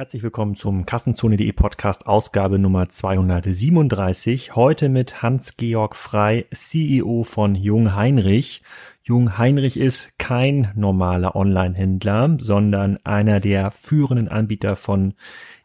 Herzlich willkommen zum Kassenzone.de Podcast Ausgabe Nummer 237. Heute mit Hans-Georg Frei, CEO von Jung Heinrich. Jung Heinrich ist kein normaler Online-Händler, sondern einer der führenden Anbieter von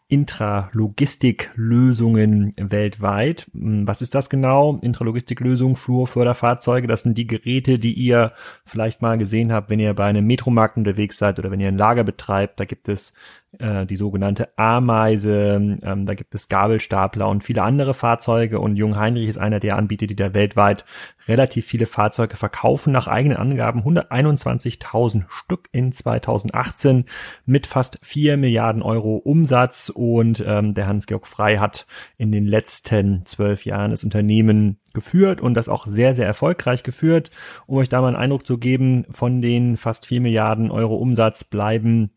Intralogistiklösungen weltweit. Hm, was ist das genau? Intralogistiklösung, Flurförderfahrzeuge, das sind die Geräte, die ihr vielleicht mal gesehen habt, wenn ihr bei einem Metromarkt unterwegs seid oder wenn ihr ein Lager betreibt. Da gibt es äh, die sogenannte Ameise, ähm, da gibt es Gabelstapler und viele andere Fahrzeuge. Und Jung Heinrich ist einer der Anbieter, die da weltweit relativ viele Fahrzeuge verkaufen, nach eigenen Angaben 121.000 Stück in 2018 mit fast 4 Milliarden Euro Umsatz. Und ähm, der Hans-Georg Frei hat in den letzten zwölf Jahren das Unternehmen geführt und das auch sehr, sehr erfolgreich geführt. Um euch da mal einen Eindruck zu geben, von den fast 4 Milliarden Euro Umsatz bleiben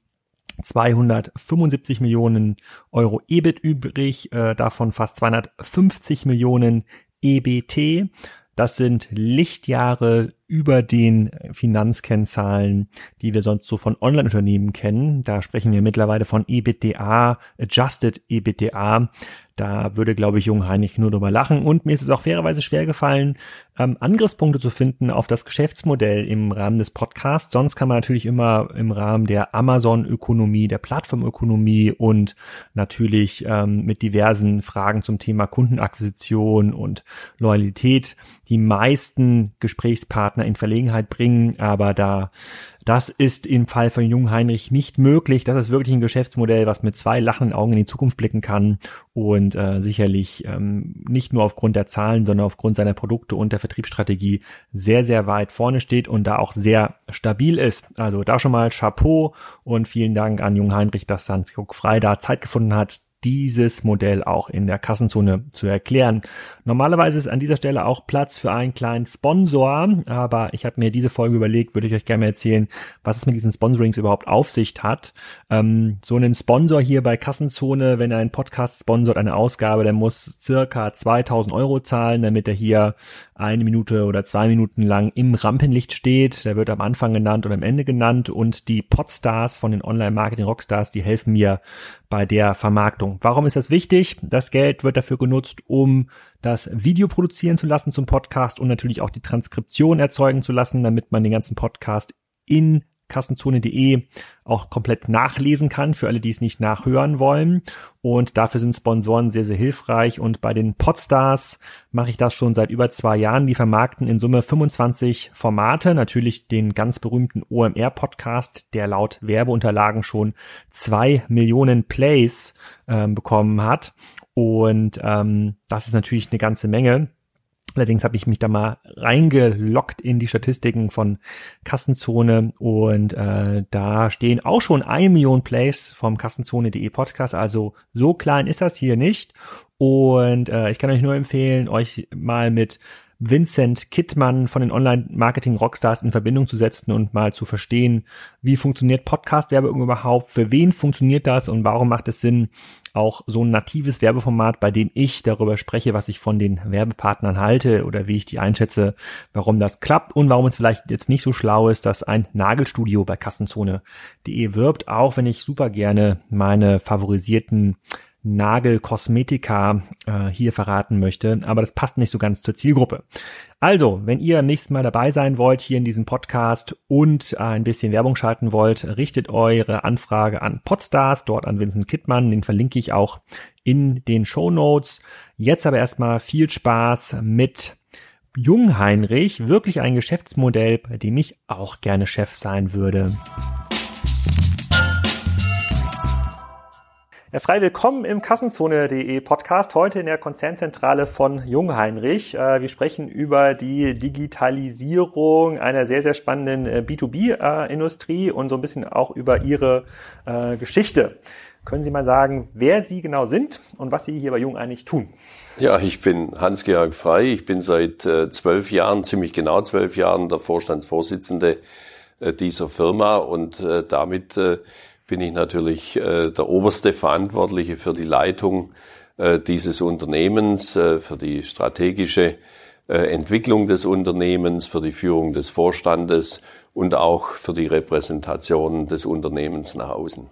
275 Millionen Euro EBIT übrig, äh, davon fast 250 Millionen EBT. Das sind Lichtjahre über den Finanzkennzahlen, die wir sonst so von Online-Unternehmen kennen. Da sprechen wir mittlerweile von EBITDA, Adjusted EBITDA. Da würde, glaube ich, Jung Heinrich nur drüber lachen. Und mir ist es auch fairerweise schwer gefallen, ähm, Angriffspunkte zu finden auf das Geschäftsmodell im Rahmen des Podcasts. Sonst kann man natürlich immer im Rahmen der Amazon-Ökonomie, der Plattformökonomie und natürlich ähm, mit diversen Fragen zum Thema Kundenakquisition und Loyalität die meisten Gesprächspartner in Verlegenheit bringen. Aber da das ist im Fall von Jung Heinrich nicht möglich. Das ist wirklich ein Geschäftsmodell, was mit zwei lachenden Augen in die Zukunft blicken kann und äh, sicherlich ähm, nicht nur aufgrund der Zahlen, sondern aufgrund seiner Produkte und der Vertriebsstrategie sehr, sehr weit vorne steht und da auch sehr stabil ist. Also da schon mal Chapeau und vielen Dank an Jung Heinrich, dass Hans Frei da Zeit gefunden hat, dieses Modell auch in der Kassenzone zu erklären. Normalerweise ist an dieser Stelle auch Platz für einen kleinen Sponsor, aber ich habe mir diese Folge überlegt, würde ich euch gerne erzählen, was es mit diesen Sponsorings überhaupt auf sich hat. Ähm, so einen Sponsor hier bei Kassenzone, wenn er einen Podcast sponsort, eine Ausgabe, der muss circa 2000 Euro zahlen, damit er hier eine Minute oder zwei Minuten lang im Rampenlicht steht. Der wird am Anfang genannt und am Ende genannt und die Podstars von den Online-Marketing-Rockstars, die helfen mir bei der Vermarktung. Warum ist das wichtig? Das Geld wird dafür genutzt, um das Video produzieren zu lassen zum Podcast und natürlich auch die Transkription erzeugen zu lassen, damit man den ganzen Podcast in kassenzone.de auch komplett nachlesen kann, für alle, die es nicht nachhören wollen. Und dafür sind Sponsoren sehr, sehr hilfreich. Und bei den Podstars mache ich das schon seit über zwei Jahren. Die vermarkten in Summe 25 Formate. Natürlich den ganz berühmten OMR-Podcast, der laut Werbeunterlagen schon zwei Millionen Plays äh, bekommen hat. Und ähm, das ist natürlich eine ganze Menge. Allerdings habe ich mich da mal reingelockt in die Statistiken von Kassenzone und äh, da stehen auch schon ein Million Plays vom Kassenzone.de Podcast. Also so klein ist das hier nicht. Und äh, ich kann euch nur empfehlen, euch mal mit Vincent Kittmann von den Online-Marketing-Rockstars in Verbindung zu setzen und mal zu verstehen, wie funktioniert Podcast-Werbung überhaupt, für wen funktioniert das und warum macht es Sinn, auch so ein natives Werbeformat, bei dem ich darüber spreche, was ich von den Werbepartnern halte oder wie ich die einschätze, warum das klappt und warum es vielleicht jetzt nicht so schlau ist, dass ein Nagelstudio bei Kassenzone.de wirbt, auch wenn ich super gerne meine favorisierten Nagelkosmetika äh, hier verraten möchte, aber das passt nicht so ganz zur Zielgruppe. Also, wenn ihr nächstes Mal dabei sein wollt hier in diesem Podcast und äh, ein bisschen Werbung schalten wollt, richtet eure Anfrage an Podstars, dort an Vincent Kittmann, den verlinke ich auch in den Show Notes. Jetzt aber erstmal viel Spaß mit Jung Heinrich, wirklich ein Geschäftsmodell, bei dem ich auch gerne Chef sein würde. Ja, frei willkommen im Kassenzone.de Podcast, heute in der Konzernzentrale von Jungheinrich. Äh, wir sprechen über die Digitalisierung einer sehr, sehr spannenden äh, B2B-Industrie und so ein bisschen auch über Ihre äh, Geschichte. Können Sie mal sagen, wer Sie genau sind und was Sie hier bei Jung eigentlich tun? Ja, ich bin Hans-Georg Frei. Ich bin seit zwölf Jahren, ziemlich genau zwölf Jahren, der Vorstandsvorsitzende dieser Firma und damit bin ich natürlich äh, der oberste Verantwortliche für die Leitung äh, dieses Unternehmens, äh, für die strategische äh, Entwicklung des Unternehmens, für die Führung des Vorstandes und auch für die Repräsentation des Unternehmens nach außen.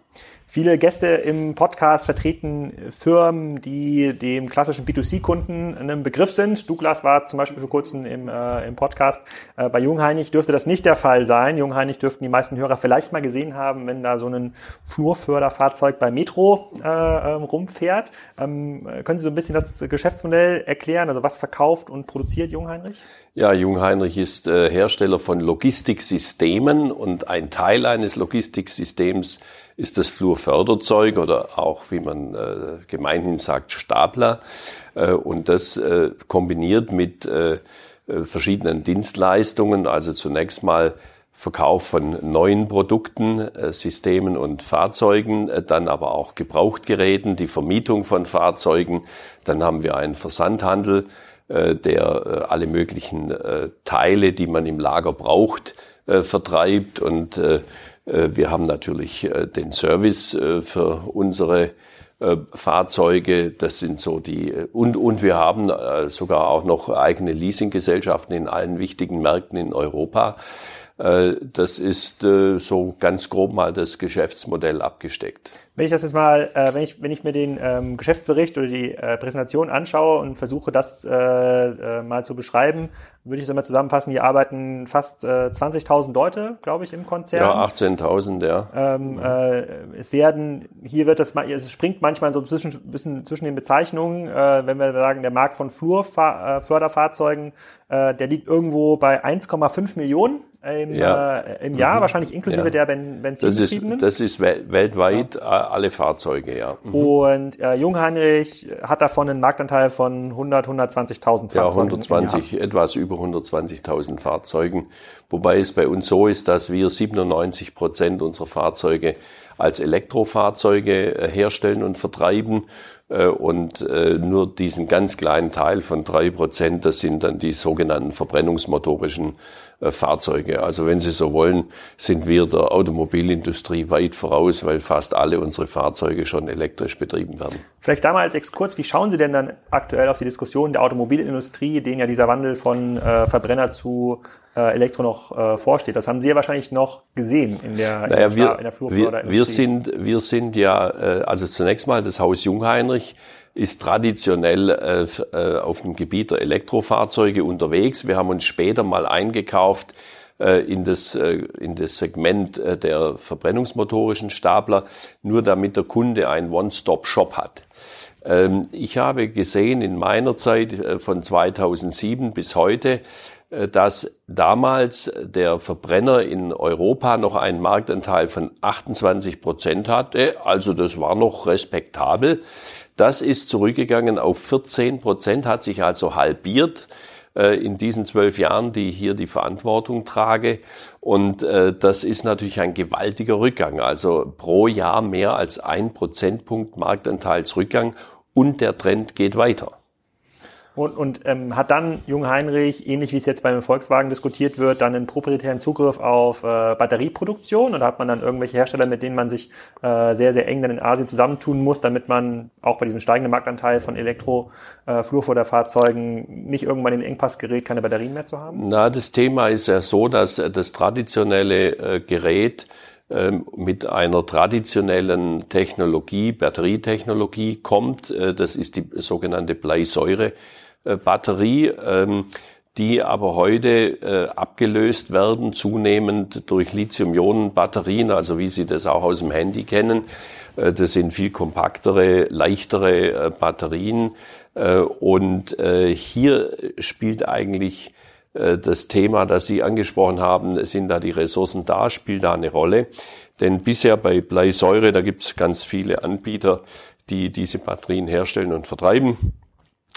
Viele Gäste im Podcast vertreten Firmen, die dem klassischen B2C-Kunden ein Begriff sind. Douglas war zum Beispiel vor kurzem im, äh, im Podcast. Äh, bei Jungheinrich dürfte das nicht der Fall sein. Jungheinrich dürften die meisten Hörer vielleicht mal gesehen haben, wenn da so ein Flurförderfahrzeug bei Metro äh, ähm, rumfährt. Ähm, können Sie so ein bisschen das Geschäftsmodell erklären? Also was verkauft und produziert Jungheinrich? Ja, Jungheinrich ist äh, Hersteller von Logistiksystemen und ein Teil eines Logistiksystems ist das Flurförderzeug oder auch, wie man äh, gemeinhin sagt, Stapler. Äh, und das äh, kombiniert mit äh, äh, verschiedenen Dienstleistungen, also zunächst mal Verkauf von neuen Produkten, äh, Systemen und Fahrzeugen, äh, dann aber auch Gebrauchtgeräten, die Vermietung von Fahrzeugen. Dann haben wir einen Versandhandel, äh, der alle möglichen Teile, die man im Lager braucht, vertreibt. Und wir haben natürlich den Service für unsere Fahrzeuge, das sind so die, und, und wir haben sogar auch noch eigene Leasinggesellschaften in allen wichtigen Märkten in Europa. Äh, das ist äh, so ganz grob mal das Geschäftsmodell abgesteckt. Wenn ich das jetzt mal, äh, wenn ich wenn ich mir den ähm, Geschäftsbericht oder die Präsentation anschaue und versuche das mal zu beschreiben, würde ich es mal zusammenfassen. Hier arbeiten fast 20.000 Leute, glaube ich, im Konzern. Ja, 18.000, ja. Ähm, äh, es werden hier wird das es springt manchmal so zwischen bisschen zwischen den Bezeichnungen, äh, wenn wir sagen, der Markt von Flurförderfahrzeugen, äh, der liegt irgendwo bei 1,5 Millionen im, ja. äh, im Jahr, mhm. wahrscheinlich inklusive ja. der ben Benzinbetriebenen. Das ist, das ist weltweit ja. alle Fahrzeuge, ja. Mhm. Und äh, Jungheinrich hat davon einen Marktanteil von 100, 120.000 Fahrzeugen. Ja, 120, etwas über 120.000 Fahrzeugen. Wobei es bei uns so ist, dass wir 97 Prozent unserer Fahrzeuge als Elektrofahrzeuge äh, herstellen und vertreiben äh, und äh, nur diesen ganz kleinen Teil von drei Prozent, das sind dann die sogenannten verbrennungsmotorischen Fahrzeuge. Also wenn Sie so wollen, sind wir der Automobilindustrie weit voraus, weil fast alle unsere Fahrzeuge schon elektrisch betrieben werden. Vielleicht da mal als Exkurs, wie schauen Sie denn dann aktuell auf die Diskussion der Automobilindustrie, denen ja dieser Wandel von äh, Verbrenner zu äh, Elektro noch äh, vorsteht? Das haben Sie ja wahrscheinlich noch gesehen in der, naja, in der, wir, in der wir, wir sind Wir sind ja, äh, also zunächst mal das Haus Jungheinrich, ist traditionell äh, äh, auf dem Gebiet der Elektrofahrzeuge unterwegs. Wir haben uns später mal eingekauft äh, in, das, äh, in das Segment äh, der verbrennungsmotorischen Stapler, nur damit der Kunde einen One-Stop-Shop hat. Ähm, ich habe gesehen in meiner Zeit äh, von 2007 bis heute, dass damals der Verbrenner in Europa noch einen Marktanteil von 28 Prozent hatte. Also das war noch respektabel. Das ist zurückgegangen auf 14 Prozent, hat sich also halbiert äh, in diesen zwölf Jahren, die ich hier die Verantwortung trage. Und äh, das ist natürlich ein gewaltiger Rückgang. Also pro Jahr mehr als ein Prozentpunkt Marktanteilsrückgang und der Trend geht weiter. Und, und ähm, hat dann Jung Heinrich, ähnlich wie es jetzt beim Volkswagen diskutiert wird, dann einen proprietären Zugriff auf äh, Batterieproduktion? Oder hat man dann irgendwelche Hersteller, mit denen man sich äh, sehr, sehr eng dann in Asien zusammentun muss, damit man auch bei diesem steigenden Marktanteil von Elektro-Flurförderfahrzeugen äh, nicht irgendwann in den Engpass gerät, keine Batterien mehr zu haben? Na, das Thema ist ja so, dass das traditionelle äh, Gerät ähm, mit einer traditionellen Technologie, Batterietechnologie kommt. Äh, das ist die sogenannte Bleisäure. Äh, Batterie, ähm, die aber heute äh, abgelöst werden, zunehmend durch Lithium-Ionen-Batterien, also wie Sie das auch aus dem Handy kennen. Äh, das sind viel kompaktere, leichtere Batterien. Und hier spielt eigentlich das Thema, das Sie angesprochen haben, sind da die Ressourcen da, spielt da eine Rolle. Denn bisher bei Bleisäure, da gibt es ganz viele Anbieter, die diese Batterien herstellen und vertreiben.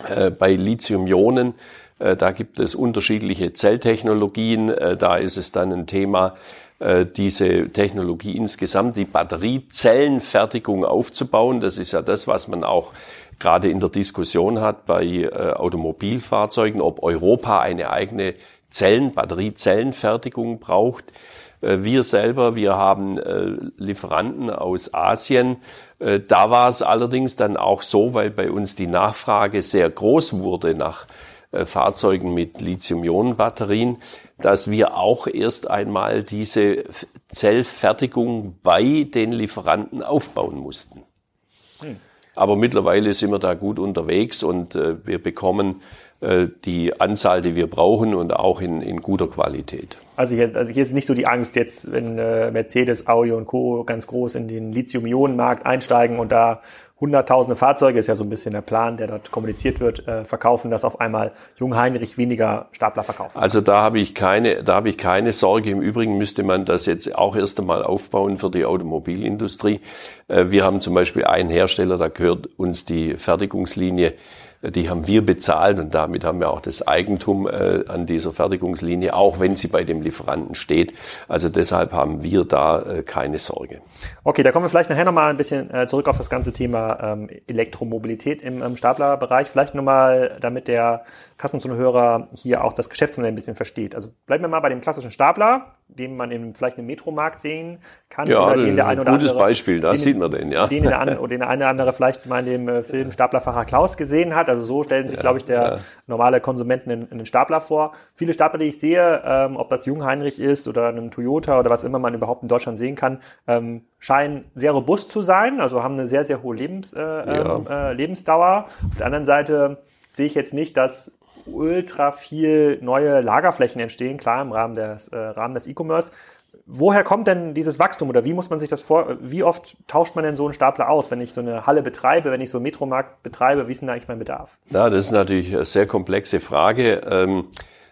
Äh, bei Lithium-Ionen, äh, da gibt es unterschiedliche Zelltechnologien. Äh, da ist es dann ein Thema, diese Technologie insgesamt, die Batteriezellenfertigung aufzubauen. Das ist ja das, was man auch gerade in der Diskussion hat bei Automobilfahrzeugen, ob Europa eine eigene Zellen, Batteriezellenfertigung braucht. Äh, wir selber, wir haben äh, Lieferanten aus Asien. Äh, da war es allerdings dann auch so, weil bei uns die Nachfrage sehr groß wurde nach Fahrzeugen mit Lithium-Ionen-Batterien, dass wir auch erst einmal diese Zellfertigung bei den Lieferanten aufbauen mussten. Hm. Aber mittlerweile sind wir da gut unterwegs und wir bekommen die Anzahl, die wir brauchen und auch in, in guter Qualität. Also hier, also hier ist nicht so die Angst jetzt, wenn äh, Mercedes, Audi und Co. ganz groß in den Lithium-Ionen-Markt einsteigen und da hunderttausende Fahrzeuge, ist ja so ein bisschen der Plan, der dort kommuniziert wird, äh, verkaufen, dass auf einmal Jungheinrich weniger Stapler verkaufen. Also da habe ich keine, da habe ich keine Sorge. Im Übrigen müsste man das jetzt auch erst einmal aufbauen für die Automobilindustrie. Äh, wir haben zum Beispiel einen Hersteller, da gehört uns die Fertigungslinie die haben wir bezahlt und damit haben wir auch das Eigentum äh, an dieser Fertigungslinie, auch wenn sie bei dem Lieferanten steht. Also deshalb haben wir da äh, keine Sorge. Okay, da kommen wir vielleicht nachher nochmal ein bisschen äh, zurück auf das ganze Thema ähm, Elektromobilität im, im Staplerbereich. Vielleicht nochmal, damit der Kassenzuhörer hier auch das Geschäftsmodell ein bisschen versteht. Also bleiben wir mal bei dem klassischen Stapler, den man in, vielleicht im Metromarkt sehen kann. Ja, oder den der ein oder gutes andere, Beispiel, da sieht man den, ja. Den der, an, oder den eine oder andere vielleicht mal in dem äh, Film Staplerfahrer Klaus gesehen hat. Also so stellen sich, ja, glaube ich, der ja. normale Konsumenten in, den Stapler vor. Viele Stapler, die ich sehe, ähm, ob das Jungheinrich ist oder einem Toyota oder was immer man überhaupt in Deutschland sehen kann, ähm, scheinen sehr robust zu sein, also haben eine sehr, sehr hohe Lebens, äh, ja. äh, Lebensdauer. Auf der anderen Seite sehe ich jetzt nicht, dass ultra viel neue Lagerflächen entstehen, klar im Rahmen des äh, Rahmen des E-Commerce. Woher kommt denn dieses Wachstum oder wie muss man sich das vor, wie oft tauscht man denn so einen Stapler aus, wenn ich so eine Halle betreibe, wenn ich so einen Metromarkt betreibe, wie ist denn eigentlich mein Bedarf? Ja, das ist natürlich eine sehr komplexe Frage, ähm,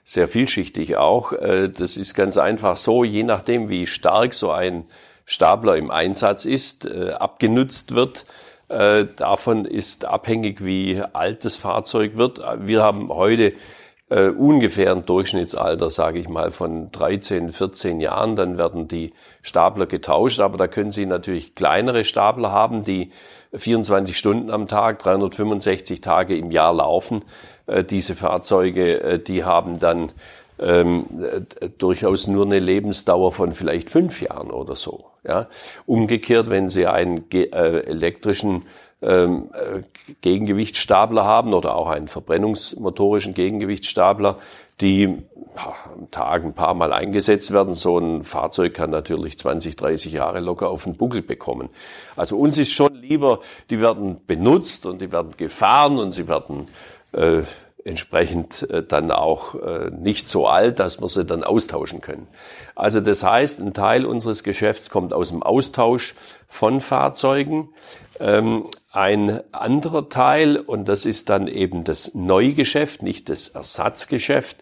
sehr vielschichtig auch. Äh, das ist ganz einfach so, je nachdem, wie stark so ein Stapler im Einsatz ist, äh, abgenutzt wird, davon ist abhängig, wie alt das Fahrzeug wird. Wir haben heute äh, ungefähr ein Durchschnittsalter, sage ich mal, von 13, 14 Jahren. Dann werden die Stapler getauscht, aber da können Sie natürlich kleinere Stapler haben, die 24 Stunden am Tag, 365 Tage im Jahr laufen. Äh, diese Fahrzeuge, äh, die haben dann ähm, äh, durchaus nur eine Lebensdauer von vielleicht fünf Jahren oder so. Ja? Umgekehrt, wenn Sie einen äh, elektrischen ähm, äh, Gegengewichtsstapler haben oder auch einen verbrennungsmotorischen Gegengewichtsstapler, die am Tag ein paar Mal eingesetzt werden. So ein Fahrzeug kann natürlich 20, 30 Jahre locker auf den Buckel bekommen. Also uns ist schon lieber, die werden benutzt und die werden gefahren und sie werden äh, entsprechend äh, dann auch äh, nicht so alt, dass wir sie dann austauschen können. Also das heißt, ein Teil unseres Geschäfts kommt aus dem Austausch von Fahrzeugen. Ähm, ein anderer Teil, und das ist dann eben das Neugeschäft, nicht das Ersatzgeschäft,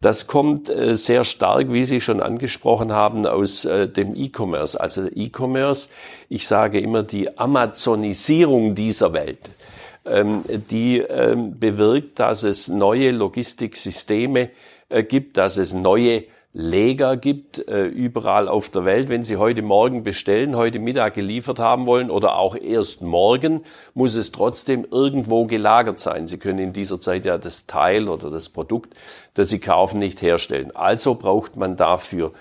das kommt äh, sehr stark, wie Sie schon angesprochen haben, aus dem E-Commerce. Also E-Commerce, ich sage immer die Amazonisierung dieser Welt. Ähm, die ähm, bewirkt, dass es neue Logistiksysteme äh, gibt, dass es neue Leger gibt, äh, überall auf der Welt. Wenn Sie heute Morgen bestellen, heute Mittag geliefert haben wollen oder auch erst morgen, muss es trotzdem irgendwo gelagert sein. Sie können in dieser Zeit ja das Teil oder das Produkt, das Sie kaufen, nicht herstellen. Also braucht man dafür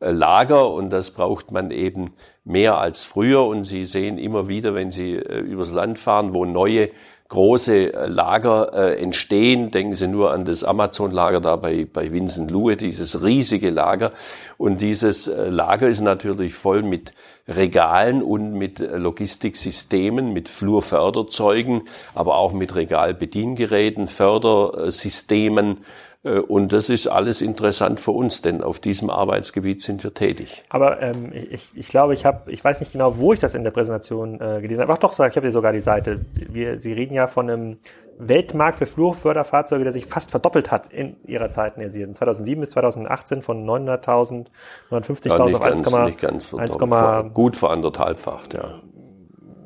äh, Lager und das braucht man eben mehr als früher. Und Sie sehen immer wieder, wenn Sie äh, übers Land fahren, wo neue große äh, Lager äh, entstehen. Denken Sie nur an das Amazon-Lager da bei, bei Vincent Lue, dieses riesige Lager. Und dieses äh, Lager ist natürlich voll mit Regalen und mit äh, Logistiksystemen, mit Flurförderzeugen, aber auch mit Regalbediengeräten, Fördersystemen und das ist alles interessant für uns, denn auf diesem Arbeitsgebiet sind wir tätig. Aber ähm, ich, ich glaube, ich habe, ich weiß nicht genau, wo ich das in der Präsentation äh, gelesen habe. Ach doch, ich habe hier sogar die Seite. Wir, Sie reden ja von einem Weltmarkt für Flurförderfahrzeuge, der sich fast verdoppelt hat in ihrer Zeit in der Season. 2007 bis 2018 von 900.000, 950.000 ja, auf 1, nicht ganz verdoppelt, gut veranderthalbfacht, ja.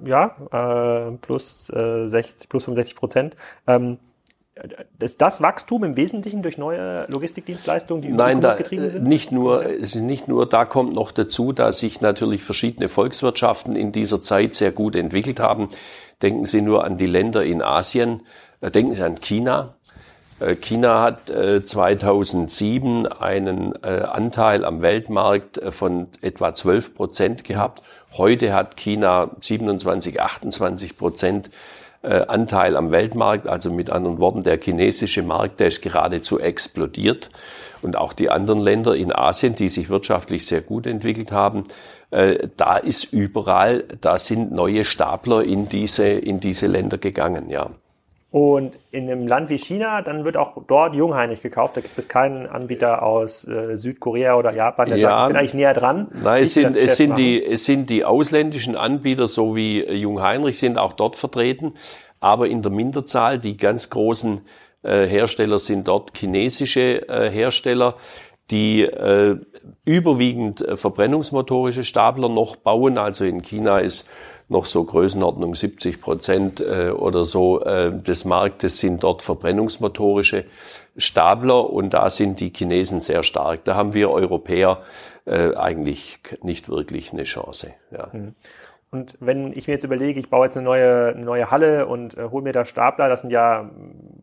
Ja, äh, plus, äh, 60, plus 65 Prozent. Ähm, ist das Wachstum im Wesentlichen durch neue Logistikdienstleistungen, die Nein, da, getrieben sind? Nicht nur, es ist nicht nur, da kommt noch dazu, dass sich natürlich verschiedene Volkswirtschaften in dieser Zeit sehr gut entwickelt haben. Denken Sie nur an die Länder in Asien, äh, denken Sie an China. Äh, China hat 2007 äh, einen Anteil am Weltmarkt von etwa 12 Prozent gehabt. Heute hat China 27, 28 Prozent Anteil am Weltmarkt. Also mit anderen Worten, der chinesische Markt, der ist geradezu explodiert. Und auch die anderen Länder in Asien, die sich wirtschaftlich sehr gut entwickelt haben, äh, da ist überall, da sind neue Stapler in diese, in diese Länder gegangen, ja. Und in einem Land wie China, dann wird auch dort jungheinrich gekauft. Da gibt es keinen Anbieter aus äh, Südkorea oder Japan, der ja, sagt, ich bin eigentlich näher dran. Nein, es sind, es, sind die, es sind die ausländischen Anbieter, so wie Jungheinrich, sind auch dort vertreten. Aber in der Minderzahl, die ganz großen äh, Hersteller sind dort chinesische äh, Hersteller, die äh, überwiegend äh, verbrennungsmotorische Stapler noch bauen. Also in China ist noch so Größenordnung 70 Prozent äh, oder so äh, des Marktes sind dort verbrennungsmotorische Stapler und da sind die Chinesen sehr stark. Da haben wir Europäer äh, eigentlich nicht wirklich eine Chance. Ja. Mhm. Und wenn ich mir jetzt überlege, ich baue jetzt eine neue, eine neue Halle und äh, hole mir da Stapler, das sind ja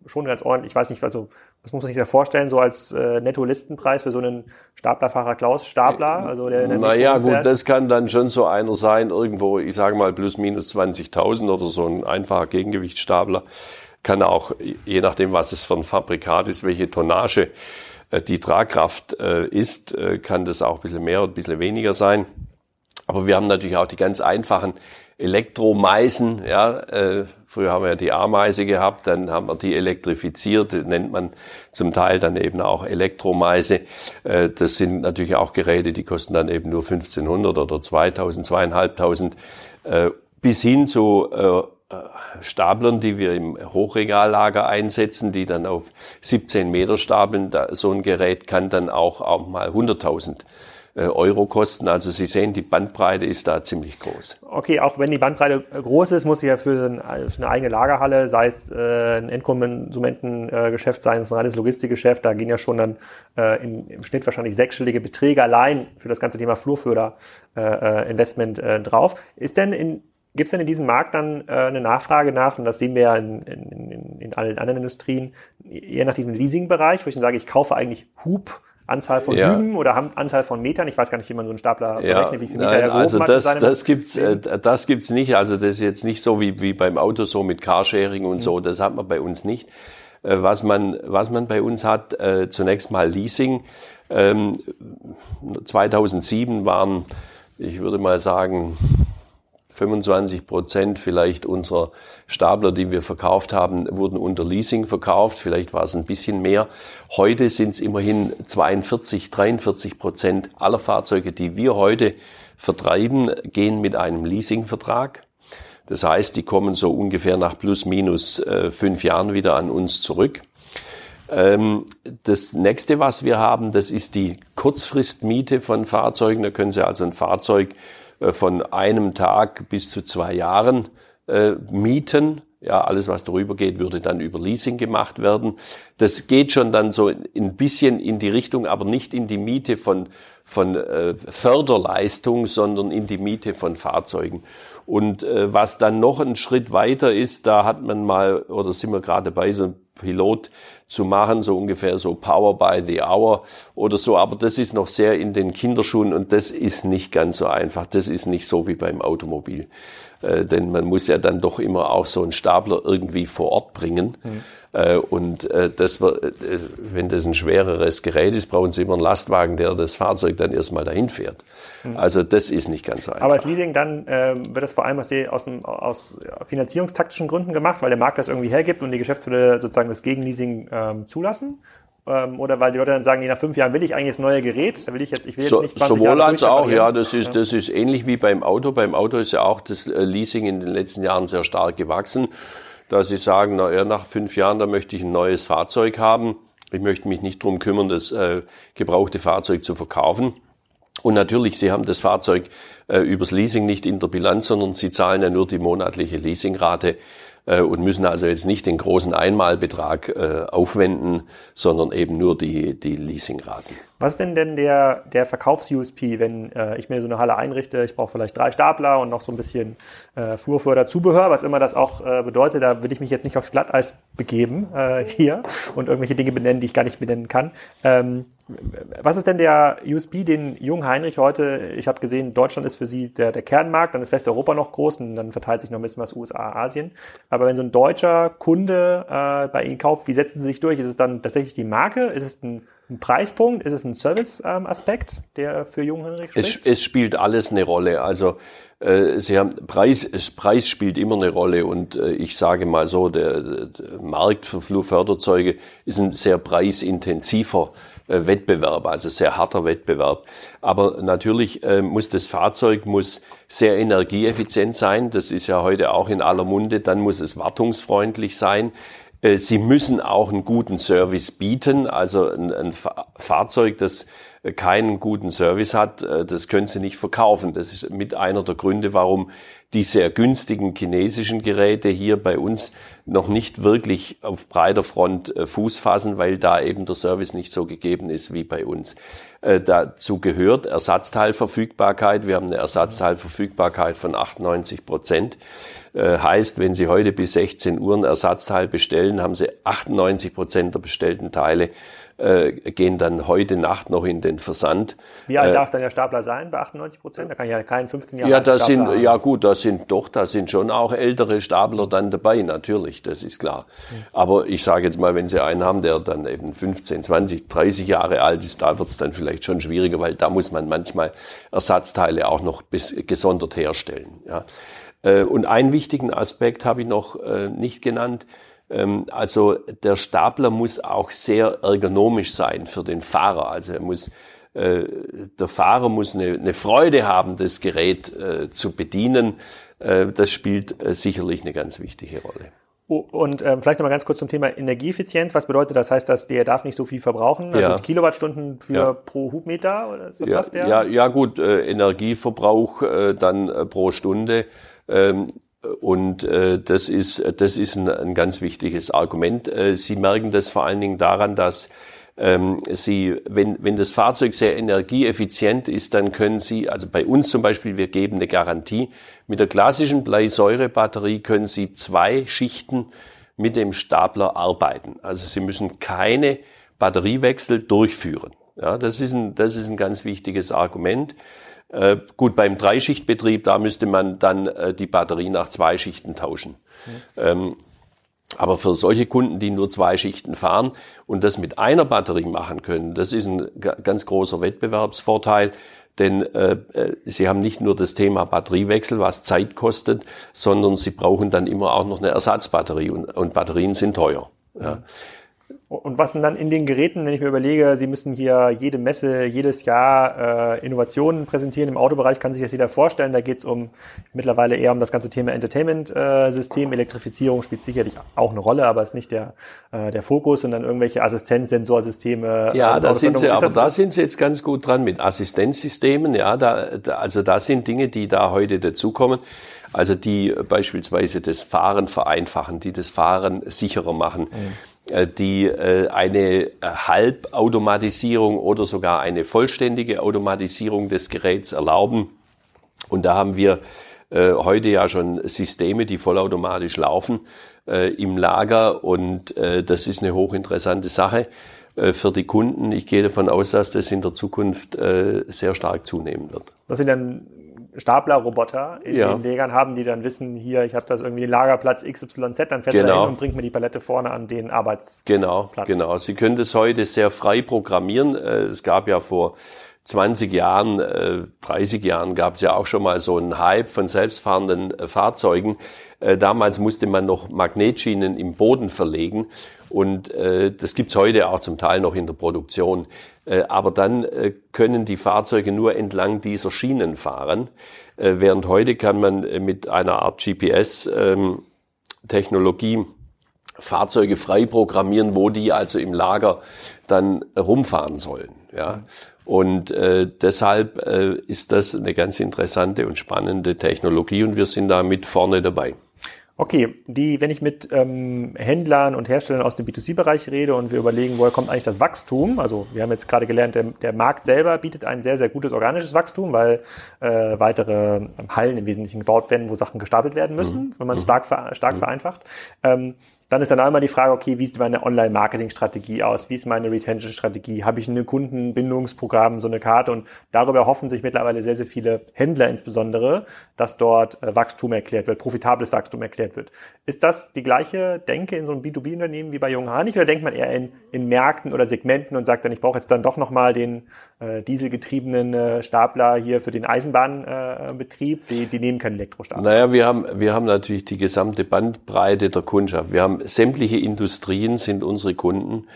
schon ganz ordentlich, ich weiß nicht, also was muss man sich da vorstellen, so als äh, Netto-Listenpreis für so einen Staplerfahrer Klaus Stapler? Also der, der naja, gut, das kann dann schon so einer sein, irgendwo, ich sage mal, plus minus 20.000 oder so ein einfacher Gegengewichtsstapler. Kann auch, je nachdem, was es für ein Fabrikat ist, welche Tonnage äh, die Tragkraft äh, ist, äh, kann das auch ein bisschen mehr oder ein bisschen weniger sein. Aber wir haben natürlich auch die ganz einfachen Elektromeisen. Ja, äh, früher haben wir ja die Ameise gehabt, dann haben wir die elektrifiziert, nennt man zum Teil dann eben auch Elektromeise. Äh, das sind natürlich auch Geräte, die kosten dann eben nur 1500 oder 2000, 2500, äh, bis hin zu äh, Staplern, die wir im Hochregallager einsetzen, die dann auf 17 Meter stapeln. so ein Gerät kann dann auch, auch mal 100.000 äh, Euro kosten. Also Sie sehen, die Bandbreite ist da ziemlich groß. Okay, auch wenn die Bandbreite äh, groß ist, muss sie ja für eine eigene Lagerhalle, sei es äh, ein Endkonsumentengeschäft, sei es ein reines Logistikgeschäft, da gehen ja schon dann im Schnitt wahrscheinlich sechsstellige Beträge allein für das ganze Thema Flurförder-Investment drauf. Ist denn in Gibt es denn in diesem Markt dann äh, eine Nachfrage nach, und das sehen wir ja in, in, in allen anderen Industrien, eher nach diesem Leasing-Bereich, wo ich dann sage, ich kaufe eigentlich Hub Anzahl von ja. Hüben oder Anzahl von Metern? Ich weiß gar nicht, wie man so einen Stapler ja. berechnet, wie viele Meter Nein, er Also das, das gibt's, äh, das gibt's nicht. Also das ist jetzt nicht so wie, wie beim Auto so mit Carsharing und mhm. so. Das hat man bei uns nicht. Äh, was man, was man bei uns hat, äh, zunächst mal Leasing. Ähm, 2007 waren, ich würde mal sagen, 25 Prozent vielleicht unserer Stapler, die wir verkauft haben, wurden unter Leasing verkauft. Vielleicht war es ein bisschen mehr. Heute sind es immerhin 42, 43 Prozent aller Fahrzeuge, die wir heute vertreiben, gehen mit einem Leasingvertrag. Das heißt, die kommen so ungefähr nach plus minus äh, fünf Jahren wieder an uns zurück. Ähm, das nächste, was wir haben, das ist die Kurzfristmiete von Fahrzeugen. Da können Sie also ein Fahrzeug von einem Tag bis zu zwei Jahren äh, mieten. Ja, alles, was darüber geht, würde dann über Leasing gemacht werden. Das geht schon dann so ein bisschen in die Richtung, aber nicht in die Miete von, von äh, Förderleistung, sondern in die Miete von Fahrzeugen. Und äh, was dann noch ein Schritt weiter ist, da hat man mal, oder sind wir gerade bei so einem Pilot zu machen, so ungefähr so Power by the Hour oder so. Aber das ist noch sehr in den Kinderschuhen und das ist nicht ganz so einfach. Das ist nicht so wie beim Automobil. Äh, denn man muss ja dann doch immer auch so einen Stapler irgendwie vor Ort bringen. Mhm. Äh, und äh, das, äh, wenn das ein schwereres Gerät ist, brauchen Sie immer einen Lastwagen, der das Fahrzeug dann erstmal dahin fährt. Mhm. Also das ist nicht ganz so einfach. Aber als Leasing dann äh, wird das vor allem aus, aus, aus finanzierungstaktischen Gründen gemacht, weil der Markt das irgendwie hergibt und die Geschäftsführer sozusagen das Gegenleasing ähm, zulassen? Ähm, oder weil die Leute dann sagen, nach fünf Jahren will ich eigentlich das neue Gerät, da will ich jetzt, ich will jetzt so, nicht 20 Sowohl als auch, ja, das ist, das ist ähnlich wie beim Auto. Beim Auto ist ja auch das Leasing in den letzten Jahren sehr stark gewachsen dass sie sagen, na ja, nach fünf Jahren, da möchte ich ein neues Fahrzeug haben. Ich möchte mich nicht drum kümmern, das äh, gebrauchte Fahrzeug zu verkaufen. Und natürlich, Sie haben das Fahrzeug äh, übers Leasing nicht in der Bilanz, sondern Sie zahlen ja nur die monatliche Leasingrate äh, und müssen also jetzt nicht den großen Einmalbetrag äh, aufwenden, sondern eben nur die, die Leasingraten. Was ist denn denn der, der Verkaufs-USP, wenn äh, ich mir so eine Halle einrichte, ich brauche vielleicht drei Stapler und noch so ein bisschen äh, Flurförderzubehör, was immer das auch äh, bedeutet, da will ich mich jetzt nicht aufs Glatteis begeben äh, hier und irgendwelche Dinge benennen, die ich gar nicht benennen kann. Ähm, was ist denn der USB, den Jung Heinrich heute, ich habe gesehen, Deutschland ist für Sie der, der Kernmarkt, dann ist Westeuropa noch groß und dann verteilt sich noch ein bisschen was USA, Asien. Aber wenn so ein deutscher Kunde äh, bei Ihnen kauft, wie setzen Sie sich durch? Ist es dann tatsächlich die Marke? Ist es ein, ein Preispunkt? Ist es ein Service-Aspekt, ähm, der für Jung Heinrich spricht? Es, es spielt alles eine Rolle. Also äh, Sie haben Preis, Preis spielt immer eine Rolle und äh, ich sage mal so, der, der Markt für Flugförderzeuge ist ein sehr preisintensiver Wettbewerb, also sehr harter Wettbewerb. Aber natürlich muss das Fahrzeug muss sehr energieeffizient sein. Das ist ja heute auch in aller Munde. Dann muss es wartungsfreundlich sein. Sie müssen auch einen guten Service bieten, also ein, ein Fahrzeug, das keinen guten Service hat, äh, das können sie nicht verkaufen. Das ist mit einer der Gründe, warum die sehr günstigen chinesischen Geräte hier bei uns noch nicht wirklich auf breiter Front äh, Fuß fassen, weil da eben der Service nicht so gegeben ist wie bei uns. Äh, dazu gehört Ersatzteilverfügbarkeit. Wir haben eine Ersatzteilverfügbarkeit von 98 Prozent. Heißt, wenn Sie heute bis 16 Uhr ein Ersatzteil bestellen, haben Sie 98 Prozent der bestellten Teile äh, gehen dann heute Nacht noch in den Versand. Wie alt äh, darf dann der Stapler sein bei 98 Prozent? Da kann ja keinen 15 Jahre Ja, da sind, haben. ja gut, da sind doch, da sind schon auch ältere Stapler dann dabei, natürlich, das ist klar. Mhm. Aber ich sage jetzt mal, wenn Sie einen haben, der dann eben 15, 20, 30 Jahre alt ist, da wird es dann vielleicht schon schwieriger, weil da muss man manchmal Ersatzteile auch noch bis, gesondert herstellen. Ja. Äh, und einen wichtigen Aspekt habe ich noch äh, nicht genannt. Ähm, also der Stapler muss auch sehr ergonomisch sein für den Fahrer. Also er muss äh, der Fahrer muss eine, eine Freude haben, das Gerät äh, zu bedienen. Äh, das spielt äh, sicherlich eine ganz wichtige Rolle. Oh, und ähm, vielleicht nochmal ganz kurz zum Thema Energieeffizienz. Was bedeutet das? Heißt das, der darf nicht so viel verbrauchen? Also ja. Kilowattstunden für ja. pro Hubmeter? Oder ist das ja, das der? Ja, ja gut, Energieverbrauch dann pro Stunde. Ähm, und äh, das ist, das ist ein, ein ganz wichtiges Argument. Äh, Sie merken das vor allen Dingen daran, dass ähm, Sie, wenn, wenn das Fahrzeug sehr energieeffizient ist, dann können Sie, also bei uns zum Beispiel, wir geben eine Garantie. Mit der klassischen Bleisäurebatterie können Sie zwei Schichten mit dem Stapler arbeiten. Also Sie müssen keine Batteriewechsel durchführen. Ja, das ist ein, das ist ein ganz wichtiges Argument. Äh, gut, beim Dreischichtbetrieb, da müsste man dann äh, die Batterie nach zwei Schichten tauschen. Mhm. Ähm, aber für solche Kunden, die nur zwei Schichten fahren und das mit einer Batterie machen können, das ist ein ganz großer Wettbewerbsvorteil. Denn äh, äh, sie haben nicht nur das Thema Batteriewechsel, was Zeit kostet, sondern sie brauchen dann immer auch noch eine Ersatzbatterie und, und Batterien sind teuer. Ja. Und was sind dann in den Geräten, wenn ich mir überlege, Sie müssen hier jede Messe, jedes Jahr äh, Innovationen präsentieren. Im Autobereich kann sich das jeder vorstellen. Da geht es um mittlerweile eher um das ganze Thema Entertainment-System. Äh, Elektrifizierung spielt sicherlich auch eine Rolle, aber ist nicht der, äh, der Fokus, sondern irgendwelche Assistenzsensorsysteme. Ja, äh, da sind Sie, aber da sind Sie jetzt ganz gut dran mit Assistenzsystemen. Ja, da, da, also da sind Dinge, die da heute dazukommen. Also die beispielsweise das Fahren vereinfachen, die das Fahren sicherer machen. Mhm äh, die äh, eine äh, Halbautomatisierung oder sogar eine vollständige Automatisierung des Geräts erlauben. Und da haben wir heute ja schon Systeme, die vollautomatisch laufen im Lager und das ist eine hochinteressante Sache für die Kunden. Ich gehe davon aus, dass das in der Zukunft sehr stark zunehmen wird. Das sind dann Staplerroboter in ja. den Legern haben, die dann wissen, hier, ich habe das irgendwie Lagerplatz XYZ, dann fährt genau. er hin und bringt mir die Palette vorne an den Arbeitsplatz. Genau, genau. Sie können das heute sehr frei programmieren. Äh, es gab ja vor 20 Jahren, 30 äh, Jahren gab es ja auch schon mal so einen Hype von selbstfahrenden äh, Fahrzeugen. Damals musste man noch Magnetschienen im Boden verlegen und das gibt's heute auch zum Teil noch in der Produktion. Äh, aber dann äh, können die Fahrzeuge nur entlang dieser Schienen fahren, äh, während heute kann man mit einer Art GPS-Technologie ähm, Fahrzeuge frei programmieren, wo die also im Lager dann rumfahren sollen. Ja. Und äh, deshalb äh, ist das eine ganz interessante und spannende Technologie und wir sind da mit vorne dabei. Okay, die, wenn ich mit ähm, Händlern und Herstellern aus dem B2C-Bereich rede und wir überlegen, woher kommt eigentlich das Wachstum, also wir haben jetzt gerade gelernt, der, der Markt selber bietet ein sehr, sehr gutes organisches Wachstum, weil äh, weitere Hallen im Wesentlichen gebaut werden, wo Sachen gestapelt werden müssen, mhm. wenn man es mhm. stark, stark mhm. vereinfacht. Ähm, dann ist dann immer die Frage, okay, wie sieht meine Online-Marketing-Strategie aus? Wie ist meine Retention-Strategie? Habe ich ein Kundenbindungsprogramm, so eine Karte? Und darüber hoffen sich mittlerweile sehr, sehr viele Händler insbesondere, dass dort äh, Wachstum erklärt wird, profitables Wachstum erklärt wird. Ist das die gleiche Denke in so einem B2B-Unternehmen wie bei Jung Hanich oder denkt man eher in, in Märkten oder Segmenten und sagt dann, ich brauche jetzt dann doch nochmal den äh, dieselgetriebenen äh, Stapler hier für den Eisenbahnbetrieb, äh, die, die nehmen keinen Elektrostapler? Naja, wir haben, wir haben natürlich die gesamte Bandbreite der Kundschaft. Wir haben sämtliche Industrien sind unsere Kunden.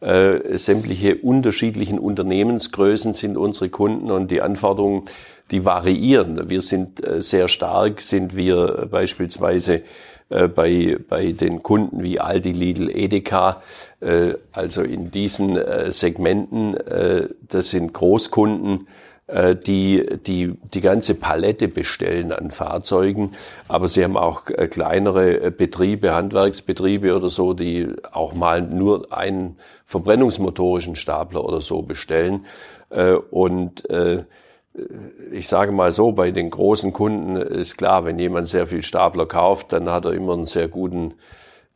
Äh, sämtliche unterschiedlichen Unternehmensgrößen sind unsere Kunden und die Anforderungen, die variieren. Wir sind äh, sehr stark, sind wir beispielsweise äh, bei, bei den Kunden wie Aldi, Lidl, Edeka, äh, also in diesen äh, Segmenten, äh, das sind Großkunden, äh, die, die die ganze Palette bestellen an Fahrzeugen. Aber sie haben auch äh, kleinere äh, Betriebe, Handwerksbetriebe oder so, die auch mal nur einen verbrennungsmotorischen Stapler oder so bestellen. Und ich sage mal so, bei den großen Kunden ist klar, wenn jemand sehr viel Stapler kauft, dann hat er immer einen sehr guten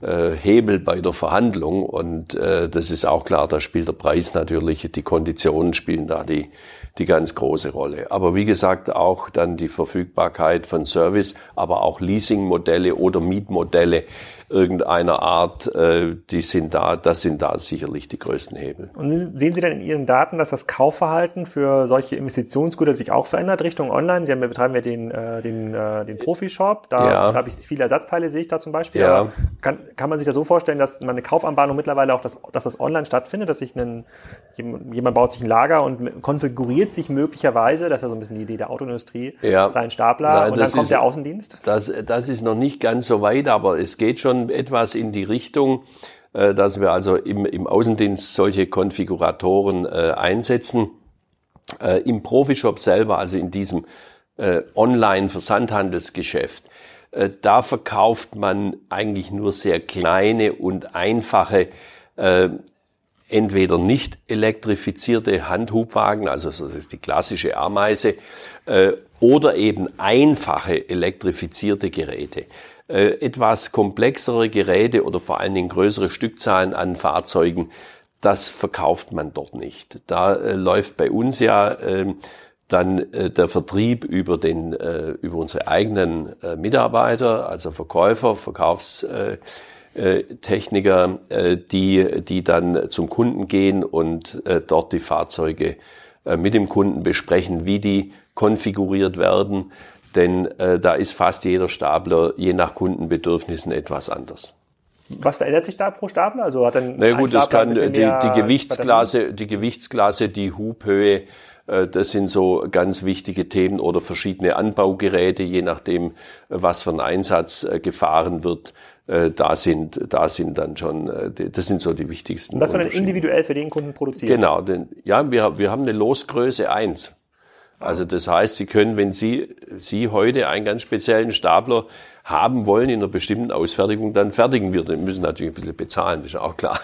Hebel bei der Verhandlung und das ist auch klar, da spielt der Preis natürlich, die Konditionen spielen da die, die ganz große Rolle. Aber wie gesagt, auch dann die Verfügbarkeit von Service, aber auch Leasingmodelle oder Mietmodelle irgendeiner Art, äh, die sind da, das sind da sicherlich die größten Hebel. Und sehen Sie denn in Ihren Daten, dass das Kaufverhalten für solche Investitionsgüter sich auch verändert Richtung Online? Sie haben ja, betreiben ja den, äh, den, äh, den Profi-Shop, da ja. habe ich viele Ersatzteile, sehe ich da zum Beispiel. Ja. Kann, kann man sich das so vorstellen, dass man eine Kaufanbahnung mittlerweile auch, das, dass das online stattfindet, dass sich ein, jemand baut sich ein Lager und konfiguriert sich möglicherweise, das ist ja so ein bisschen die Idee der Autoindustrie, ja. seinen Stapler Nein, und dann kommt ist, der Außendienst? Das, das ist noch nicht ganz so weit, aber es geht schon schon etwas in die Richtung, äh, dass wir also im, im Außendienst solche Konfiguratoren äh, einsetzen. Äh, Im Profishop selber, also in diesem Online-Versandhandelsgeschäft, da verkauft man eigentlich nur sehr kleine und einfache entweder nicht elektrifizierte Handhubwagen, also das ist die klassische Ameise, äh, oder eben einfache elektrifizierte Geräte. Äh, etwas komplexere Geräte oder vor allen Dingen größere Stückzahlen an Fahrzeugen, das verkauft man dort nicht. Da äh, läuft bei uns ja äh, dann äh, der Vertrieb über den äh, über unsere eigenen äh, Mitarbeiter, also Verkäufer, Verkaufstechniker, die die dann zum Kunden gehen und dort die Fahrzeuge mit dem Kunden besprechen, wie die konfiguriert werden denn äh, da ist fast jeder Stapler je nach Kundenbedürfnissen etwas anders. Was verändert sich da pro Stapler? Also hat dann Na gut, das kann die, die Gewichtsklasse, die Gewichtsklasse, die Hubhöhe, äh, das sind so ganz wichtige Themen oder verschiedene Anbaugeräte, je nachdem, was für ein Einsatz äh, gefahren wird. Äh, da sind, da sind dann schon, das sind so die wichtigsten. Und das wird dann individuell für den Kunden produziert? Genau, denn, ja, wir, wir haben eine Losgröße eins. Also das heißt, Sie können, wenn Sie, Sie heute einen ganz speziellen Stapler haben wollen in einer bestimmten Ausfertigung, dann fertigen wir. Den müssen natürlich ein bisschen bezahlen, das ist auch klar.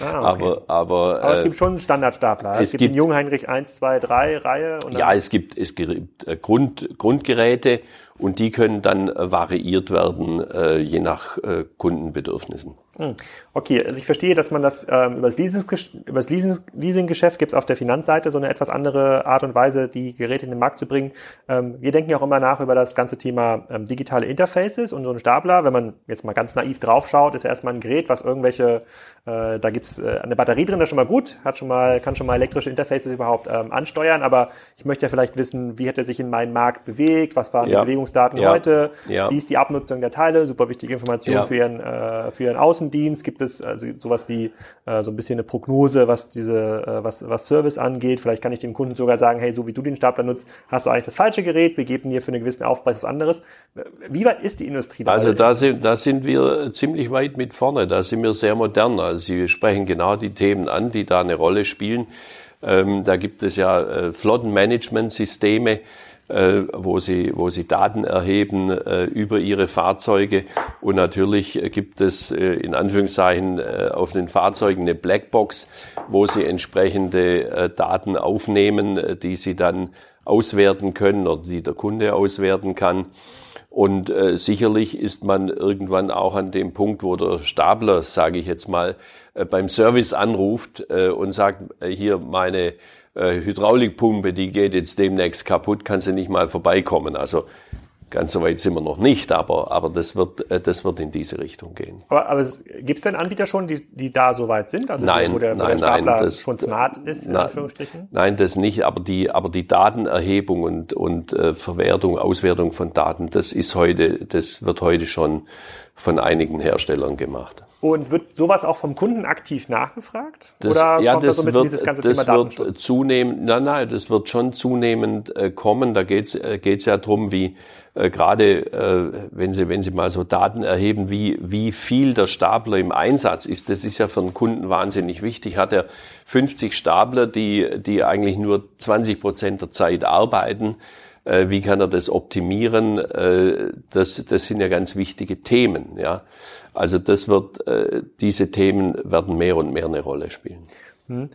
Ah, okay. aber, aber, aber es gibt schon einen Standardstapler. Es, es gibt, gibt den Jungheinrich 1, 2, 3 Reihe. Und ja, es gibt, es gibt äh, Grund, Grundgeräte und die können dann variiert werden, äh, je nach äh, Kundenbedürfnissen. Hm. Okay, also ich verstehe, dass man das ähm, über das, das Leasinggeschäft gibt es auf der Finanzseite so eine etwas andere Art und Weise, die Geräte in den Markt zu bringen. Ähm, wir denken ja auch immer nach über das ganze Thema ähm, digitale Interfaces und so ein Stapler. Wenn man jetzt mal ganz naiv draufschaut, ist ja erstmal ein Gerät, was irgendwelche, äh, da gibt's äh, eine Batterie drin, das ist schon mal gut, hat schon mal, kann schon mal elektrische Interfaces überhaupt ähm, ansteuern, aber ich möchte ja vielleicht wissen, wie hat er sich in meinen Markt bewegt, was waren ja. die Bewegungsdaten ja. heute, ja. wie ist die Abnutzung der Teile, super wichtige Information für ihren, äh, für ihren Außen Außendienst gibt es also sowas wie äh, so ein bisschen eine Prognose, was diese, äh, was, was Service angeht. Vielleicht kann ich dem Kunden sogar sagen, hey, so wie du den Stapler nutzt, hast du eigentlich das falsche Gerät, wir geben dir für einen gewissen Aufpreis was anderes. Wie weit ist die Industrie da? Also da sind, da sind wir ziemlich weit mit vorne, da sind wir sehr modern. Also Sie sprechen genau die Themen an, die da eine Rolle spielen. Ähm, da gibt es ja äh, Flottenmanagementsysteme, äh, wo, sie, wo sie Daten erheben äh, über ihre Fahrzeuge. Und natürlich gibt es äh, in Anführungszeichen äh, auf den Fahrzeugen eine Blackbox, wo sie entsprechende äh, Daten aufnehmen, äh, die sie dann auswerten können oder die der Kunde auswerten kann. Und äh, sicherlich ist man irgendwann auch an dem Punkt, wo der Stapler, sage ich jetzt mal, äh, beim Service anruft äh, und sagt, äh, hier meine äh, Hydraulikpumpe, die geht jetzt demnächst kaputt, kannst du nicht mal vorbeikommen. Also Ganz so weit sind wir noch nicht, aber, aber das, wird, äh, das wird in diese Richtung gehen. Aber, aber gibt es denn Anbieter schon, die, die da so weit sind? Also nein, wo der, wo nein, der nein, das, schon smart ist, in na, Anführungsstrichen? Nein, das nicht, aber die, aber die Datenerhebung und, und äh, Verwertung, Auswertung von Daten, das ist heute, das wird heute schon von einigen Herstellern gemacht. Und wird sowas auch vom Kunden aktiv nachgefragt? Das, Oder ja, kommt das da so ein bisschen wird, dieses ganze das Thema wird Datenschutz? zunehmend, nein, nein, das wird schon zunehmend äh, kommen. Da geht es äh, geht's ja drum, wie äh, gerade äh, wenn Sie wenn Sie mal so Daten erheben, wie wie viel der Stapler im Einsatz ist. Das ist ja für einen Kunden wahnsinnig wichtig. Hat er 50 Stapler, die die eigentlich nur 20 Prozent der Zeit arbeiten? Äh, wie kann er das optimieren? Äh, das, das sind ja ganz wichtige Themen. Ja, also das wird, äh, diese Themen werden mehr und mehr eine Rolle spielen. Hm.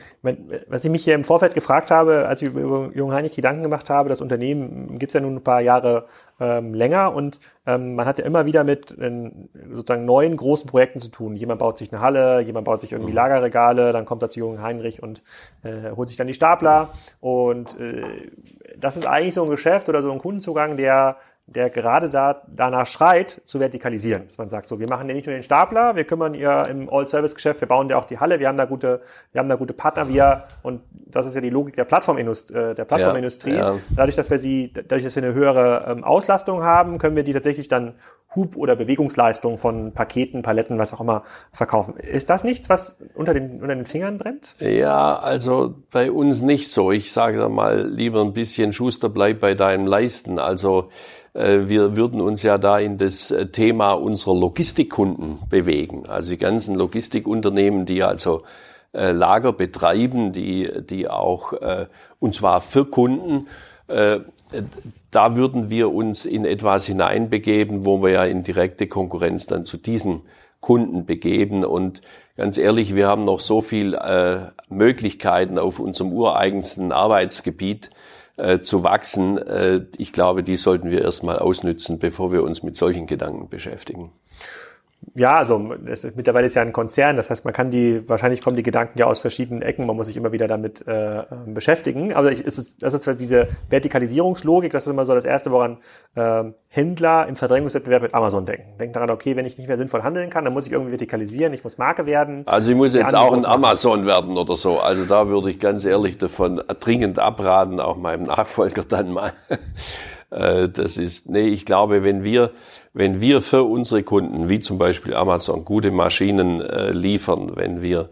Was ich mich hier im Vorfeld gefragt habe, als ich über Jung Heinrich Gedanken gemacht habe, das Unternehmen gibt es ja nun ein paar Jahre ähm, länger und ähm, man hat ja immer wieder mit äh, sozusagen neuen großen Projekten zu tun. Jemand baut sich eine Halle, jemand baut sich irgendwie mhm. Lagerregale, dann kommt er zu Jung Heinrich und äh, holt sich dann die Stapler. Und äh, das ist eigentlich so ein Geschäft oder so ein Kundenzugang, der der gerade da, danach schreit, zu vertikalisieren. Dass man sagt, so, wir machen ja nicht nur den Stapler, wir kümmern ihr im All-Service-Geschäft, wir bauen ja auch die Halle, wir haben da gute, wir haben da gute Partner, wir, und das ist ja die Logik der Plattformindustrie, äh, der Plattformindustrie. Ja, ja. Dadurch, dass wir sie, dadurch, dass wir eine höhere ähm, Auslastung haben, können wir die tatsächlich dann Hub- oder Bewegungsleistung von Paketen, Paletten, was auch immer verkaufen. Ist das nichts, was unter den, unter den Fingern brennt? Ja, also bei uns nicht so. Ich sage mal lieber ein bisschen Schuster, bleib bei deinem Leisten. Also, wir würden uns ja da in das äh, Thema unserer Logistikkunden bewegen. Also die ganzen Logistikunternehmen, die also äh, Lager betreiben, die, die auch, und zwar für Kunden, da würden wir uns in etwas hineinbegeben, wo wir ja in direkte Konkurrenz dann zu diesen Kunden begeben. Und ganz ehrlich, wir haben noch so viel Möglichkeiten auf unserem ureigensten Arbeitsgebiet, äh, zu wachsen, äh, ich glaube, die sollten wir erstmal ausnützen, bevor wir uns mit solchen Gedanken beschäftigen. Ja, also ist, mittlerweile ist ja ein Konzern, das heißt, man kann die, wahrscheinlich kommen die Gedanken ja aus verschiedenen Ecken, man muss sich immer wieder damit äh, ähm, beschäftigen. Aber ich, ist, das ist diese Vertikalisierungslogik, das ist immer so das Erste, woran äh, Händler im Verdrängungswettbewerb mit Amazon denken. Denken daran, okay, wenn ich nicht mehr sinnvoll handeln kann, dann muss ich irgendwie vertikalisieren, ich muss Marke werden. Also ich muss jetzt auch ein Amazon werden oder so. Also da würde ich ganz ehrlich davon dringend abraten, auch meinem Nachfolger dann mal. Äh, das ist, nee, ich glaube, wenn wir, wenn wir für unsere Kunden, wie zum Beispiel Amazon, gute Maschinen äh, liefern, wenn wir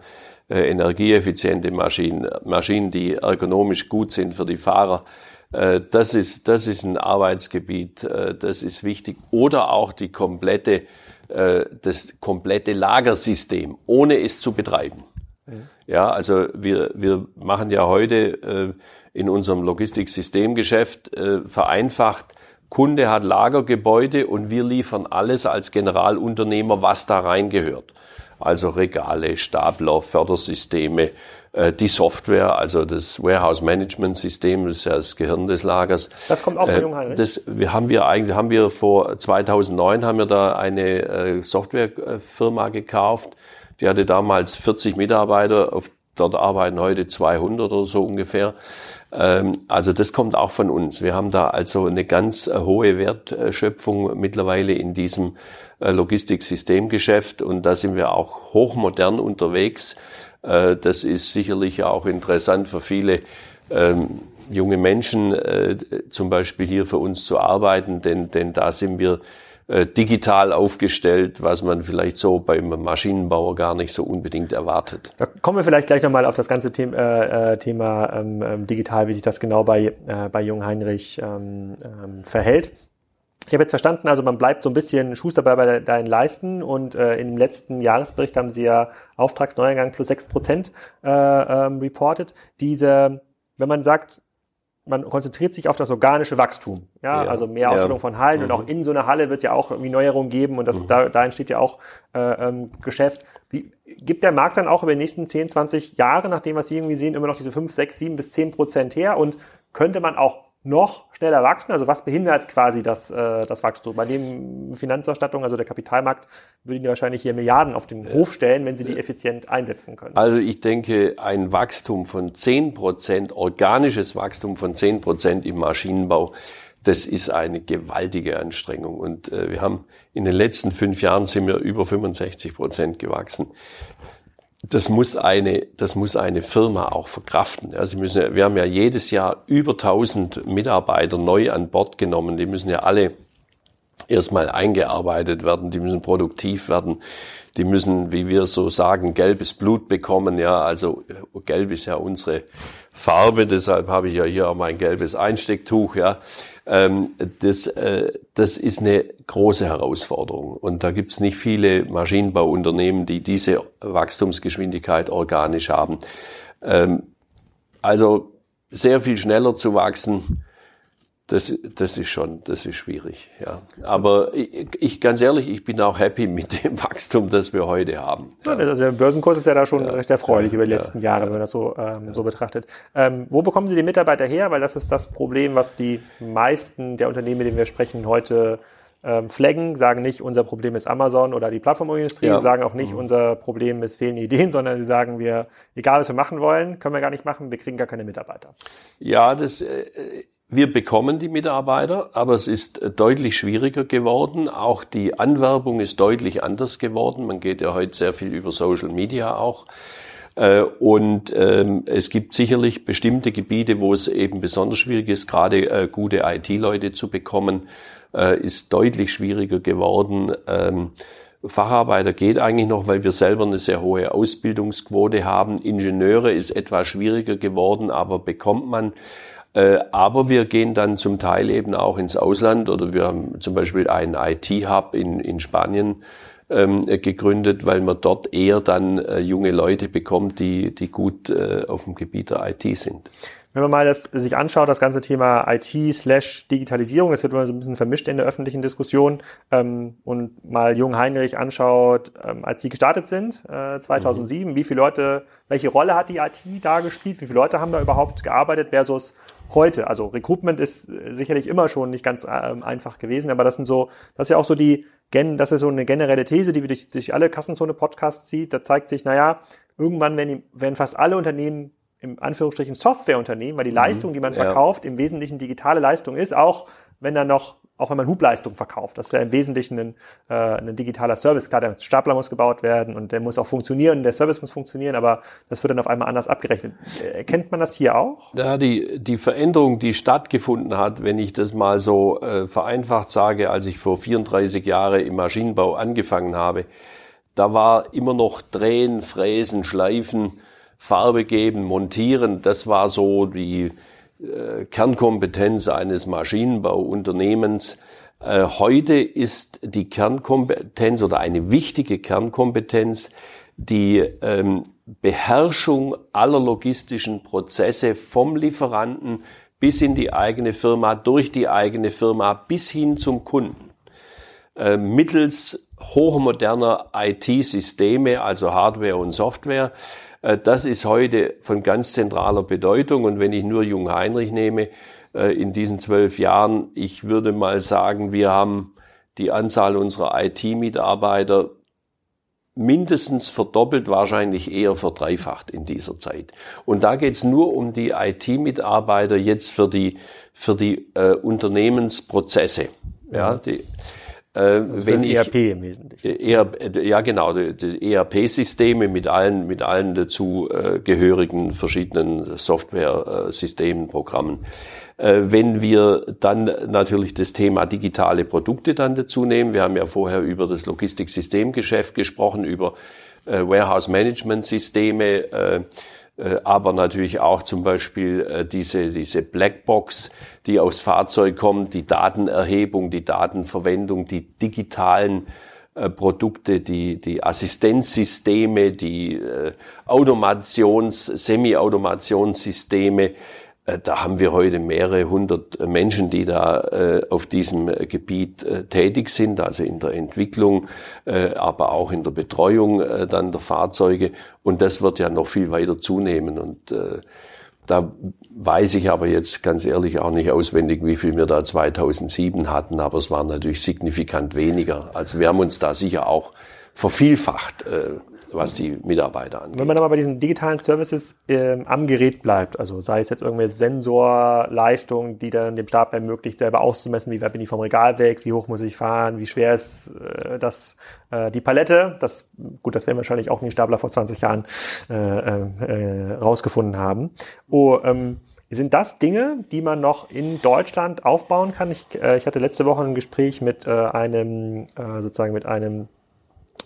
äh, energieeffiziente Maschinen, Maschinen, die ergonomisch gut sind für die Fahrer, das ist, das ist ein Arbeitsgebiet, das ist wichtig. Oder auch die komplette, das komplette Lagersystem, ohne es zu betreiben. Ja, also wir, wir machen ja heute in unserem Logistiksystemgeschäft äh, vereinfacht. Kunde hat Lagergebäude und wir liefern alles als Generalunternehmer, was da reingehört. Also Regale, Stapler, Fördersysteme, äh, die Software, also das Warehouse Management System, das ist ja das Gehirn des Lagers. Das kommt auch von äh, Jungheinrich? Das wir haben wir eigentlich, haben wir vor 2009 haben wir da eine äh, Softwarefirma gekauft. Die hatte damals 40 Mitarbeiter, auf, dort arbeiten heute 200 oder so ungefähr. Ähm, also das kommt auch von uns. Wir haben da also eine ganz äh, hohe Wertschöpfung mittlerweile in diesem äh, Logistiksystemgeschäft und da sind wir auch hochmodern unterwegs. Äh, das ist sicherlich auch interessant für viele ähm, junge Menschen, zum Beispiel hier für uns zu arbeiten, denn, denn da sind wir digital aufgestellt, was man vielleicht so beim Maschinenbauer gar nicht so unbedingt erwartet. Da kommen wir vielleicht gleich nochmal auf das ganze Thema, äh, äh, Thema ähm, ähm, digital, wie sich das genau bei, äh, bei Jung Heinrich ähm, ähm, verhält. Ich habe jetzt verstanden, also man bleibt so ein bisschen Schuster bei, deinen Leisten und äh, im letzten Jahresbericht haben sie ja Auftragsneueingang plus sechs Prozent äh, ähm, reported. Diese, wenn man sagt, man konzentriert sich auf das organische Wachstum. Ja, ja. also mehr Ausstellung ja. von Hallen mhm. und auch mhm. in so einer Halle wird ja auch irgendwie Neuerungen geben und das, mhm. da, da entsteht ja auch äh, ähm, Geschäft. Wie, gibt der Markt dann auch über die nächsten 10, 20 Jahre, nach dem, was Sie irgendwie sehen, immer noch diese 5, 6, 7 bis 10 Prozent her und könnte man auch noch schneller wachsen? Also was behindert quasi das, äh, das Wachstum? Bei dem Finanzausstattung, also der Kapitalmarkt, würden die wahrscheinlich hier Milliarden auf den Hof stellen, wenn sie die effizient einsetzen können. Also ich denke, ein Wachstum von 10 Prozent, organisches Wachstum von 10 Prozent im Maschinenbau, das ist eine gewaltige Anstrengung. Und äh, wir haben in den letzten fünf Jahren sind wir über 65 Prozent gewachsen das muss eine, das muss eine Firma auch verkraften. Ja, sie müssen, wir haben ja jedes Jahr über 1000 Mitarbeiter neu an Bord genommen. Die müssen ja alle erstmal eingearbeitet werden. Die müssen produktiv werden. Die müssen, wie wir so sagen, gelbes Blut bekommen. Ja, also äh, gelb ist ja unsere Farbe. Deshalb habe ich ja hier auch mein gelbes Einstecktuch. Ja, das, äh, das ist eine große Herausforderung. Und da gibt es nicht viele Maschinenbauunternehmen, die diese Wachstumsgeschwindigkeit organisch haben. Ähm, also sehr viel schneller zu wachsen, das, das ist schon, das ist schwierig, ja. Aber ich, ich, ganz ehrlich, ich bin auch happy mit dem Wachstum, das wir heute haben. Ja. Also der Börsenkurs ist ja da schon ja. recht erfreulich über die letzten Jahre, wenn man das so, ähm, so betrachtet. Ähm, wo bekommen Sie die Mitarbeiter her? Weil das ist das Problem, was die meisten der Unternehmen, mit denen wir sprechen, heute ähm, flaggen, sagen nicht, unser Problem ist Amazon oder die Plattformindustrie, ja. sagen auch nicht, mhm. unser Problem ist fehlende Ideen, sondern sie sagen, wir, egal was wir machen wollen, können wir gar nicht machen, wir kriegen gar keine Mitarbeiter. Ja, das, äh, wir bekommen die Mitarbeiter, aber es ist deutlich schwieriger geworden. Auch die Anwerbung ist deutlich anders geworden. Man geht ja heute sehr viel über Social Media auch. Äh, und ähm, es gibt sicherlich bestimmte Gebiete, wo es eben besonders schwierig ist, gerade äh, gute IT-Leute zu bekommen, äh, ist deutlich schwieriger geworden. Ähm, Facharbeiter geht eigentlich noch, weil wir selber eine sehr hohe Ausbildungsquote haben. Ingenieure ist etwas schwieriger geworden, aber bekommt man. Äh, aber wir gehen dann zum Teil eben auch ins Ausland oder wir haben zum Beispiel einen IT-Hub in, in Spanien ähm, gegründet, weil man dort eher dann äh, junge Leute bekommt, die, die gut äh, auf dem Gebiet der IT sind. Wenn man mal das sich anschaut, das ganze Thema IT slash Digitalisierung, das wird immer so ein bisschen vermischt in der öffentlichen Diskussion, ähm, und mal Jung Heinrich anschaut, ähm, als sie gestartet sind, äh, 2007, mhm. wie viele Leute, welche Rolle hat die IT da gespielt, wie viele Leute haben da überhaupt gearbeitet versus heute? Also Recruitment ist äh, sicherlich immer schon nicht ganz äh, einfach gewesen, aber das sind so, das ist ja auch so die, das ist so eine generelle These, die durch, durch alle Kassenzone-Podcasts zieht. Da zeigt sich, naja, irgendwann werden, werden fast alle Unternehmen im Anführungsstrichen Softwareunternehmen, weil die mhm. Leistung, die man ja. verkauft, im Wesentlichen digitale Leistung ist, auch wenn dann noch, auch wenn man Hubleistung verkauft. Das ist ja im Wesentlichen ein, äh, ein digitaler Service. Klar, der Stapler muss gebaut werden und der muss auch funktionieren, der Service muss funktionieren, aber das wird dann auf einmal anders abgerechnet. Erkennt man das hier auch? Ja, die, die Veränderung, die stattgefunden hat, wenn ich das mal so äh, vereinfacht sage, als ich vor 34 Jahren im Maschinenbau angefangen habe, da war immer noch Drehen, Fräsen, Schleifen, Farbe geben, montieren, das war so die äh, Kernkompetenz eines Maschinenbauunternehmens. Äh, heute ist die Kernkompetenz oder eine wichtige Kernkompetenz die ähm, Beherrschung aller logistischen Prozesse vom Lieferanten bis in die eigene Firma, durch die eigene Firma bis hin zum Kunden. Äh, mittels hochmoderner IT-Systeme, also Hardware und Software, das ist heute von ganz zentraler Bedeutung. Und wenn ich nur Jung Heinrich nehme, äh, in diesen zwölf Jahren, ich würde mal sagen, wir haben die Anzahl unserer IT-Mitarbeiter mindestens verdoppelt, wahrscheinlich eher verdreifacht in dieser Zeit. Und da geht's nur um die IT-Mitarbeiter jetzt für die, für die äh, Unternehmensprozesse. Ja, die, äh, also wenn ich, ERP im Wesentlichen. ERP, ja, genau, die, ERP-Systeme mit allen, mit allen dazu äh, gehörigen verschiedenen Software-Systemen, Programmen. Äh, wenn wir dann natürlich das Thema digitale Produkte dann dazu nehmen, wir haben ja vorher über das Logistiksystemgeschäft gesprochen, über äh, Warehouse-Management-Systeme, äh, äh, aber natürlich auch zum Beispiel äh, diese, diese Blackbox, die aufs Fahrzeug kommt, die Datenerhebung, die Datenverwendung, die digitalen äh, Produkte, die, die Assistenzsysteme, die Automations-, Semi-Automationssysteme, äh, da haben wir heute mehrere hundert Menschen, die da äh, auf diesem Gebiet äh, tätig sind, also in der Entwicklung, äh, aber auch in der Betreuung äh, dann der Fahrzeuge. Und das wird ja noch viel weiter zunehmen. Und äh, Da weiß ich aber jetzt ganz ehrlich auch nicht auswendig, wie viel wir da 2007 hatten, aber es waren natürlich signifikant weniger. Also wir haben uns da sicher auch vervielfacht. Was die Mitarbeiter angeht. Wenn man aber bei diesen digitalen Services äh, am Gerät bleibt, also sei es jetzt irgendwelche Sensorleistungen, die dann dem Stab ermöglicht, selber auszumessen, wie weit bin ich vom Regal weg, wie hoch muss ich fahren, wie schwer ist äh, das, äh, die Palette, das, gut, das werden wahrscheinlich auch die Stapler vor 20 Jahren äh, äh, rausgefunden haben. Oh, ähm, sind das Dinge, die man noch in Deutschland aufbauen kann? Ich, äh, ich hatte letzte Woche ein Gespräch mit äh, einem, äh, sozusagen mit einem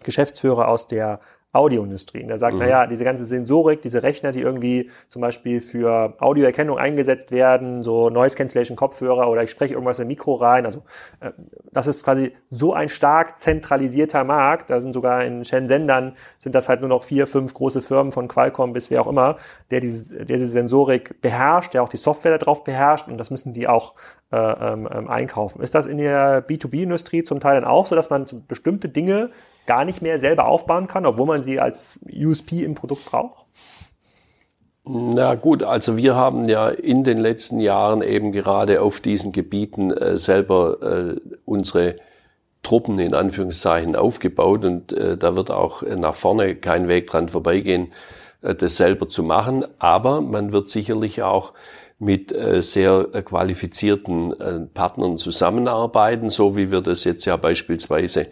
Geschäftsführer aus der Audioindustrie. Und er sagt, mhm. naja, diese ganze Sensorik, diese Rechner, die irgendwie zum Beispiel für Audioerkennung eingesetzt werden, so Noise Cancellation Kopfhörer oder ich spreche irgendwas im Mikro rein, also äh, das ist quasi so ein stark zentralisierter Markt, da sind sogar in Shenzhen dann, sind das halt nur noch vier, fünf große Firmen von Qualcomm bis wer auch immer, der diese, der diese Sensorik beherrscht, der auch die Software darauf beherrscht und das müssen die auch äh, ähm, ähm einkaufen. Ist das in der B2B-Industrie zum Teil dann auch so, dass man bestimmte Dinge gar nicht mehr selber aufbauen kann, obwohl man sie als USP im Produkt braucht? Na gut, also wir haben ja in den letzten Jahren eben gerade auf diesen Gebieten äh, selber äh, unsere Truppen in Anführungszeichen aufgebaut und äh, da wird auch nach vorne kein Weg dran vorbeigehen, äh, das selber zu machen. Aber man wird sicherlich auch mit äh, sehr qualifizierten äh, Partnern zusammenarbeiten, so wie wir das jetzt ja beispielsweise äh,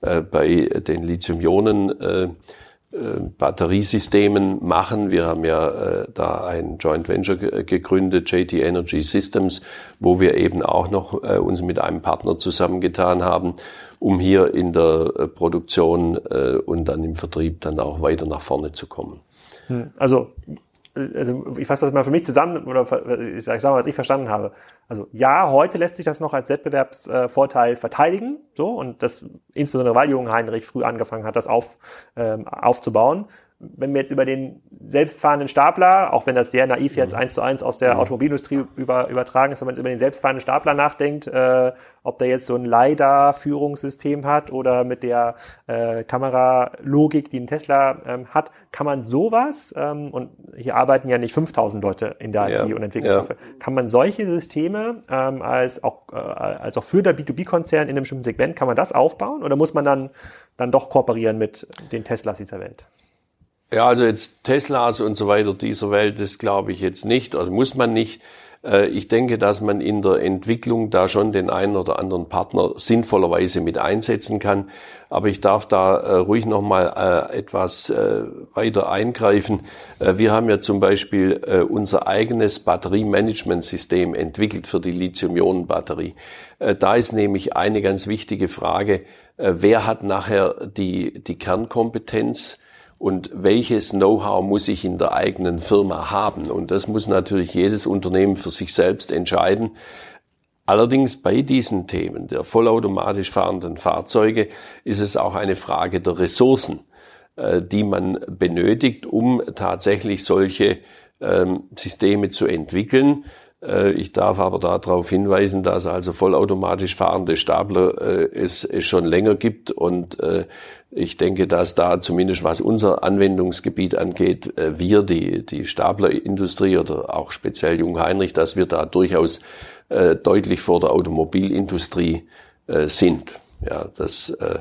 bei den Lithium-Ionen äh, äh, Batteriesystemen machen. Wir haben ja äh, da ein Joint Venture gegründet, JT Energy Systems, wo wir eben auch noch äh, uns mit einem Partner zusammengetan haben, um hier in der äh, Produktion äh, und dann im Vertrieb dann auch weiter nach vorne zu kommen. Hm, also also ich fasse das mal für mich zusammen oder ich sage mal, was ich verstanden habe. Also ja, heute lässt sich das noch als Wettbewerbsvorteil verteidigen, so und das insbesondere weil Jungen Heinrich früh angefangen hat, das auf, ähm, aufzubauen wenn wir jetzt über den selbstfahrenden Stapler, auch wenn das sehr naiv jetzt mhm. eins zu eins aus der mhm. Automobilindustrie über, übertragen ist, wenn man jetzt über den selbstfahrenden Stapler nachdenkt, äh, ob der jetzt so ein LiDAR-Führungssystem hat oder mit der äh, Kameralogik, die ein Tesla ähm, hat, kann man sowas, ähm, und hier arbeiten ja nicht 5000 Leute in der IT ja, und Entwicklungssoftware, ja. kann man solche Systeme ähm, als, auch, äh, als auch für der B2B-Konzern in einem bestimmten Segment, kann man das aufbauen oder muss man dann, dann doch kooperieren mit den Teslas dieser Welt? Ja, also jetzt Teslas und so weiter dieser Welt, das glaube ich jetzt nicht, also muss man nicht. Äh, ich denke, dass man in der Entwicklung da schon den einen oder anderen Partner sinnvollerweise mit einsetzen kann. Aber ich darf da äh, ruhig nochmal äh, etwas weiter eingreifen. wir haben ja zum Beispiel unser eigenes Batteriemanagementsystem entwickelt für die Lithium-Ionen-Batterie. da ist nämlich eine ganz wichtige Frage, wer hat nachher die, die Kernkompetenz? Und welches Know-how muss ich in der eigenen Firma haben. Und das muss natürlich jedes Unternehmen für sich selbst entscheiden. Allerdings bei diesen Themen der vollautomatisch fahrenden Fahrzeuge ist es auch eine Frage der Ressourcen, äh, die man benötigt, um tatsächlich solche ähm, Systeme zu entwickeln. Äh, ich darf aber darauf hinweisen, dass also vollautomatisch fahrende Stapler äh, es, schon länger gibt und ich denke, dass da zumindest was unser Anwendungsgebiet angeht, äh, wir, die, die Staplerindustrie oder auch speziell Jung Heinrich, dass wir da durchaus äh, deutlich vor der Automobilindustrie äh, sind. Ja, das äh,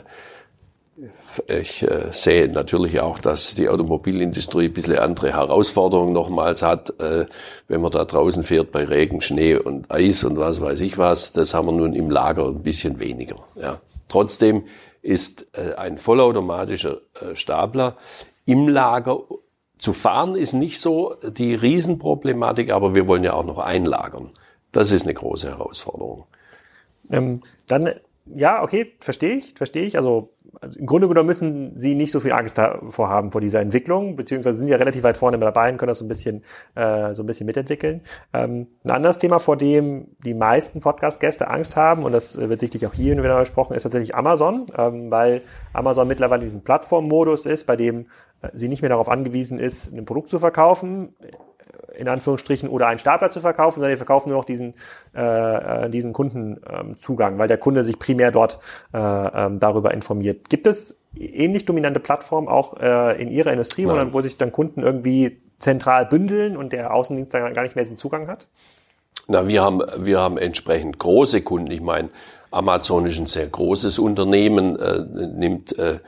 ich äh, sehe natürlich auch, dass die Automobilindustrie ein bisschen andere Herausforderungen nochmals hat, äh, wenn man da draußen fährt bei Regen, Schnee und Eis und was weiß ich was. Das haben wir nun im Lager ein bisschen weniger. Ja. Trotzdem ist äh, ein vollautomatischer äh, Stapler im Lager zu fahren ist nicht so die Riesenproblematik, aber wir wollen ja auch noch einlagern. Das ist eine große Herausforderung. Ähm, dann ja, okay, verstehe ich, verstehe ich. Also, also, im Grunde genommen müssen Sie nicht so viel Angst davor haben vor dieser Entwicklung, beziehungsweise sind ja relativ weit vorne dabei und können das so ein bisschen, äh, so ein bisschen mitentwickeln. Ähm, ein anderes Thema, vor dem die meisten Podcast-Gäste Angst haben, und das wird sicherlich auch hier wieder besprochen, ist tatsächlich Amazon, ähm, weil Amazon mittlerweile diesen Plattformmodus ist, bei dem äh, sie nicht mehr darauf angewiesen ist, ein Produkt zu verkaufen, in Anführungsstrichen oder einen Stapler zu verkaufen, sondern die verkaufen nur noch diesen, äh, äh, diesen Kundenzugang, ähm, weil der Kunde sich primär dort äh, ähm, darüber informiert. Gibt es ähnlich dominante Plattformen auch äh, in Ihrer Industrie, wo, wo sich dann Kunden irgendwie zentral bündeln und der Außendienst dann gar nicht mehr diesen Zugang hat? Na, wir haben, wir haben entsprechend große Kunden. Ich meine, Amazon ist ein sehr großes Unternehmen, äh, nimmt äh,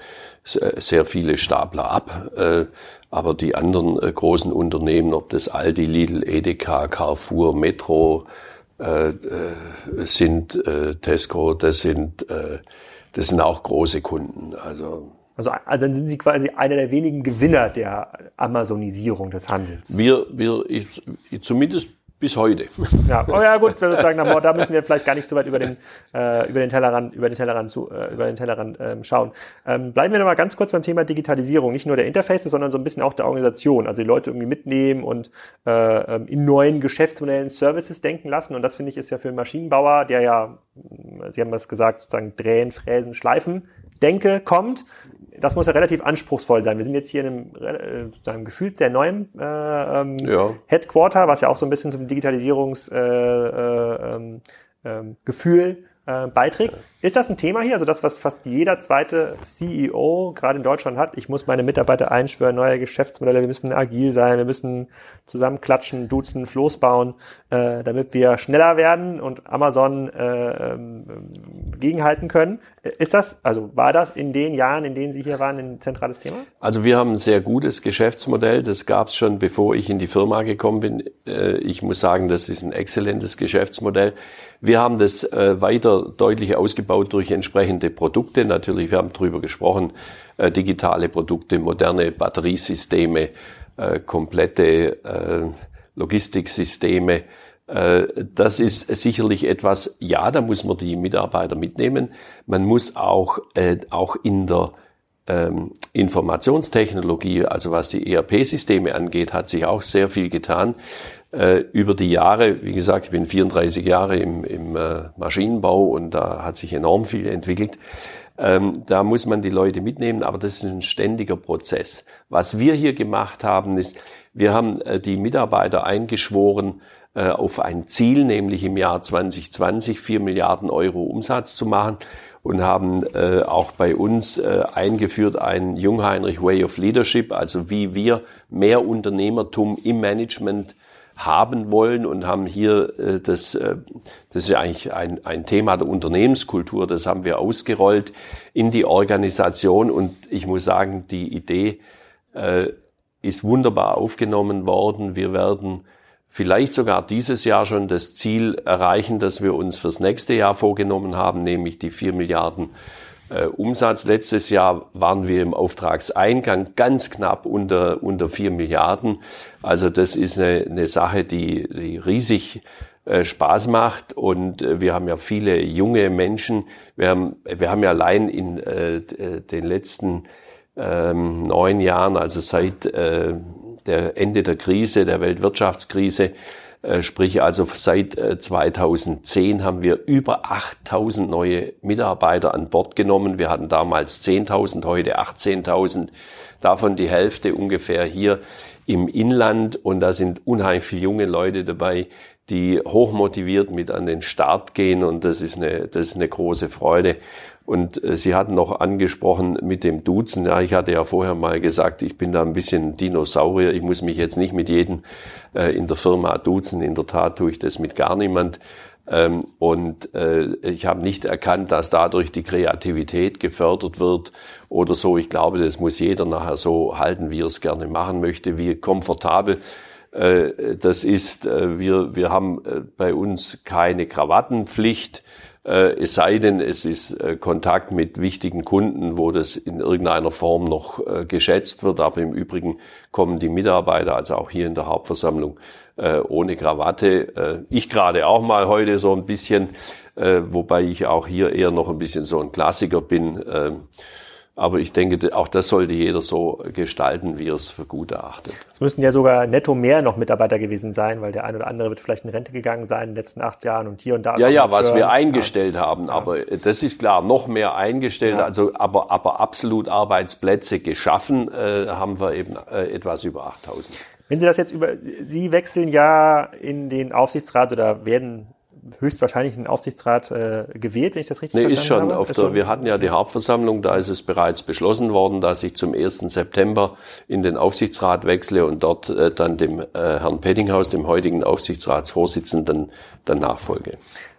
sehr viele Stapler ab. Äh, aber die anderen äh, großen Unternehmen, ob das Aldi, Lidl, Edeka, Carrefour, Metro, äh, äh, sind äh, Tesco, das sind, äh, das sind auch große Kunden. Also also, also dann sind Sie quasi einer der wenigen Gewinner der Amazonisierung des Handels. Wir, wir ich, zumindest bis heute. Ja, oh ja gut, sozusagen, da müssen wir vielleicht gar nicht so weit über den äh, über den Tellerrand über den Tellerrand zu, äh, über den Tellerrand ähm, schauen. Ähm, bleiben wir noch mal ganz kurz beim Thema Digitalisierung, nicht nur der Interfaces, sondern so ein bisschen auch der Organisation, also die Leute irgendwie mitnehmen und äh, ähm, in neuen Geschäftsmodellen Services denken lassen. Und das finde ich ist ja für einen Maschinenbauer, der ja Sie haben das gesagt, sozusagen drehen, fräsen, schleifen, denke kommt, das muss ja relativ anspruchsvoll sein. Wir sind jetzt hier in einem, äh, sozusagen gefühlt sehr neuen äh, ähm, ja. Headquarter, was ja auch so ein bisschen zum Digitalisierungsgefühl äh, äh, ähm, ähm, äh, beiträgt. Ist das ein Thema hier? Also das, was fast jeder zweite CEO gerade in Deutschland hat. Ich muss meine Mitarbeiter einschwören, neue Geschäftsmodelle, wir müssen agil sein, wir müssen zusammenklatschen, duzen, Floß bauen, äh, damit wir schneller werden und Amazon äh, ähm, gegenhalten können. Ist das, also war das in den Jahren, in denen Sie hier waren, ein zentrales Thema? Also wir haben ein sehr gutes Geschäftsmodell. Das gab es schon, bevor ich in die Firma gekommen bin. Äh, ich muss sagen, das ist ein exzellentes Geschäftsmodell. Wir haben das äh, weiter deutlich ausgebaut durch entsprechende Produkte. Natürlich, wir haben darüber gesprochen, äh, digitale Produkte, moderne Batteriesysteme, äh, komplette äh, Logistiksysteme. Äh, das ist sicherlich etwas, ja, da muss man die Mitarbeiter mitnehmen. Man muss auch, äh, auch in der ähm, Informationstechnologie, also was die ERP-Systeme angeht, hat sich auch sehr viel getan äh, über die Jahre, wie gesagt, ich bin 34 Jahre im, im äh, Maschinenbau und da hat sich enorm viel entwickelt. Ähm, da muss man die Leute mitnehmen, aber das ist ein ständiger Prozess. Was wir hier gemacht haben, ist, wir haben äh, die Mitarbeiter eingeschworen äh, auf ein Ziel, nämlich im Jahr 2020 4 Milliarden Euro Umsatz zu machen und haben äh, auch bei uns äh, eingeführt ein Jungheinrich Way of Leadership, also wie wir mehr Unternehmertum im Management haben wollen und haben hier äh, das, äh, das ist ja eigentlich ein, ein Thema der Unternehmenskultur, das haben wir ausgerollt in die Organisation und ich muss sagen, die Idee äh, ist wunderbar aufgenommen worden. Wir werden vielleicht sogar dieses Jahr schon das Ziel erreichen, das wir uns fürs nächste Jahr vorgenommen haben, nämlich die vier Milliarden äh, Umsatz. Letztes Jahr waren wir im Auftragseingang ganz knapp unter, unter vier Milliarden. Also das ist eine, eine Sache, die, die riesig äh, Spaß macht und äh, wir haben ja viele junge Menschen. Wir haben, wir haben ja allein in äh, den letzten ähm, neun Jahren, also seit äh, der Ende der Krise, der Weltwirtschaftskrise, sprich also seit 2010 äh, haben wir über 8000 neue Mitarbeiter an Bord genommen. Wir hatten damals 10.000, heute 18.000. Davon die Hälfte ungefähr hier im Inland. Und da sind unheimlich viele junge Leute dabei, die hochmotiviert mit an den Start gehen. Und das ist eine, das ist eine große Freude. Und äh, Sie hatten noch angesprochen mit dem Duzen. Ja, ich hatte ja vorher mal gesagt, ich bin da ein bisschen Dinosaurier. Ich muss mich jetzt nicht mit jedem äh, in der Firma duzen. In der Tat tue ich das mit gar niemand. Ähm, und äh, ich habe nicht erkannt, dass dadurch die Kreativität gefördert wird oder so. Ich glaube, das muss jeder nachher so halten, wie er es gerne machen möchte, wie komfortabel äh, das ist. Äh, wir, wir haben bei uns keine Krawattenpflicht. Äh, es sei denn, es ist äh, Kontakt mit wichtigen Kunden, wo das in irgendeiner Form noch äh, geschätzt wird. Aber im Übrigen kommen die Mitarbeiter, also auch hier in der Hauptversammlung, ohne Krawatte. Ich gerade auch mal heute so ein bisschen, wobei ich auch hier eher noch ein bisschen so ein Klassiker bin. Aber ich denke, auch das sollte jeder so gestalten, wie er es für gut erachtet. Es müssten ja sogar netto mehr noch Mitarbeiter gewesen sein, weil der eine oder andere wird vielleicht in Rente gegangen sein in den letzten acht Jahren und hier und da. Ja, ja, was wir eingestellt ja. haben. Aber das ist klar, noch mehr eingestellt. Ja. Also, aber, aber absolut Arbeitsplätze geschaffen äh, haben wir eben äh, etwas über 8000. Wenn Sie das jetzt über, Sie wechseln ja in den Aufsichtsrat oder werden höchstwahrscheinlich einen Aufsichtsrat äh, gewählt, wenn ich das richtig nee, ist schon habe. Auf ist der, Wir hatten ja die Hauptversammlung, da ist es bereits beschlossen worden, dass ich zum 1. September in den Aufsichtsrat wechsle und dort äh, dann dem äh, Herrn Pettinghaus, dem heutigen Aufsichtsratsvorsitzenden, dann nachfolge.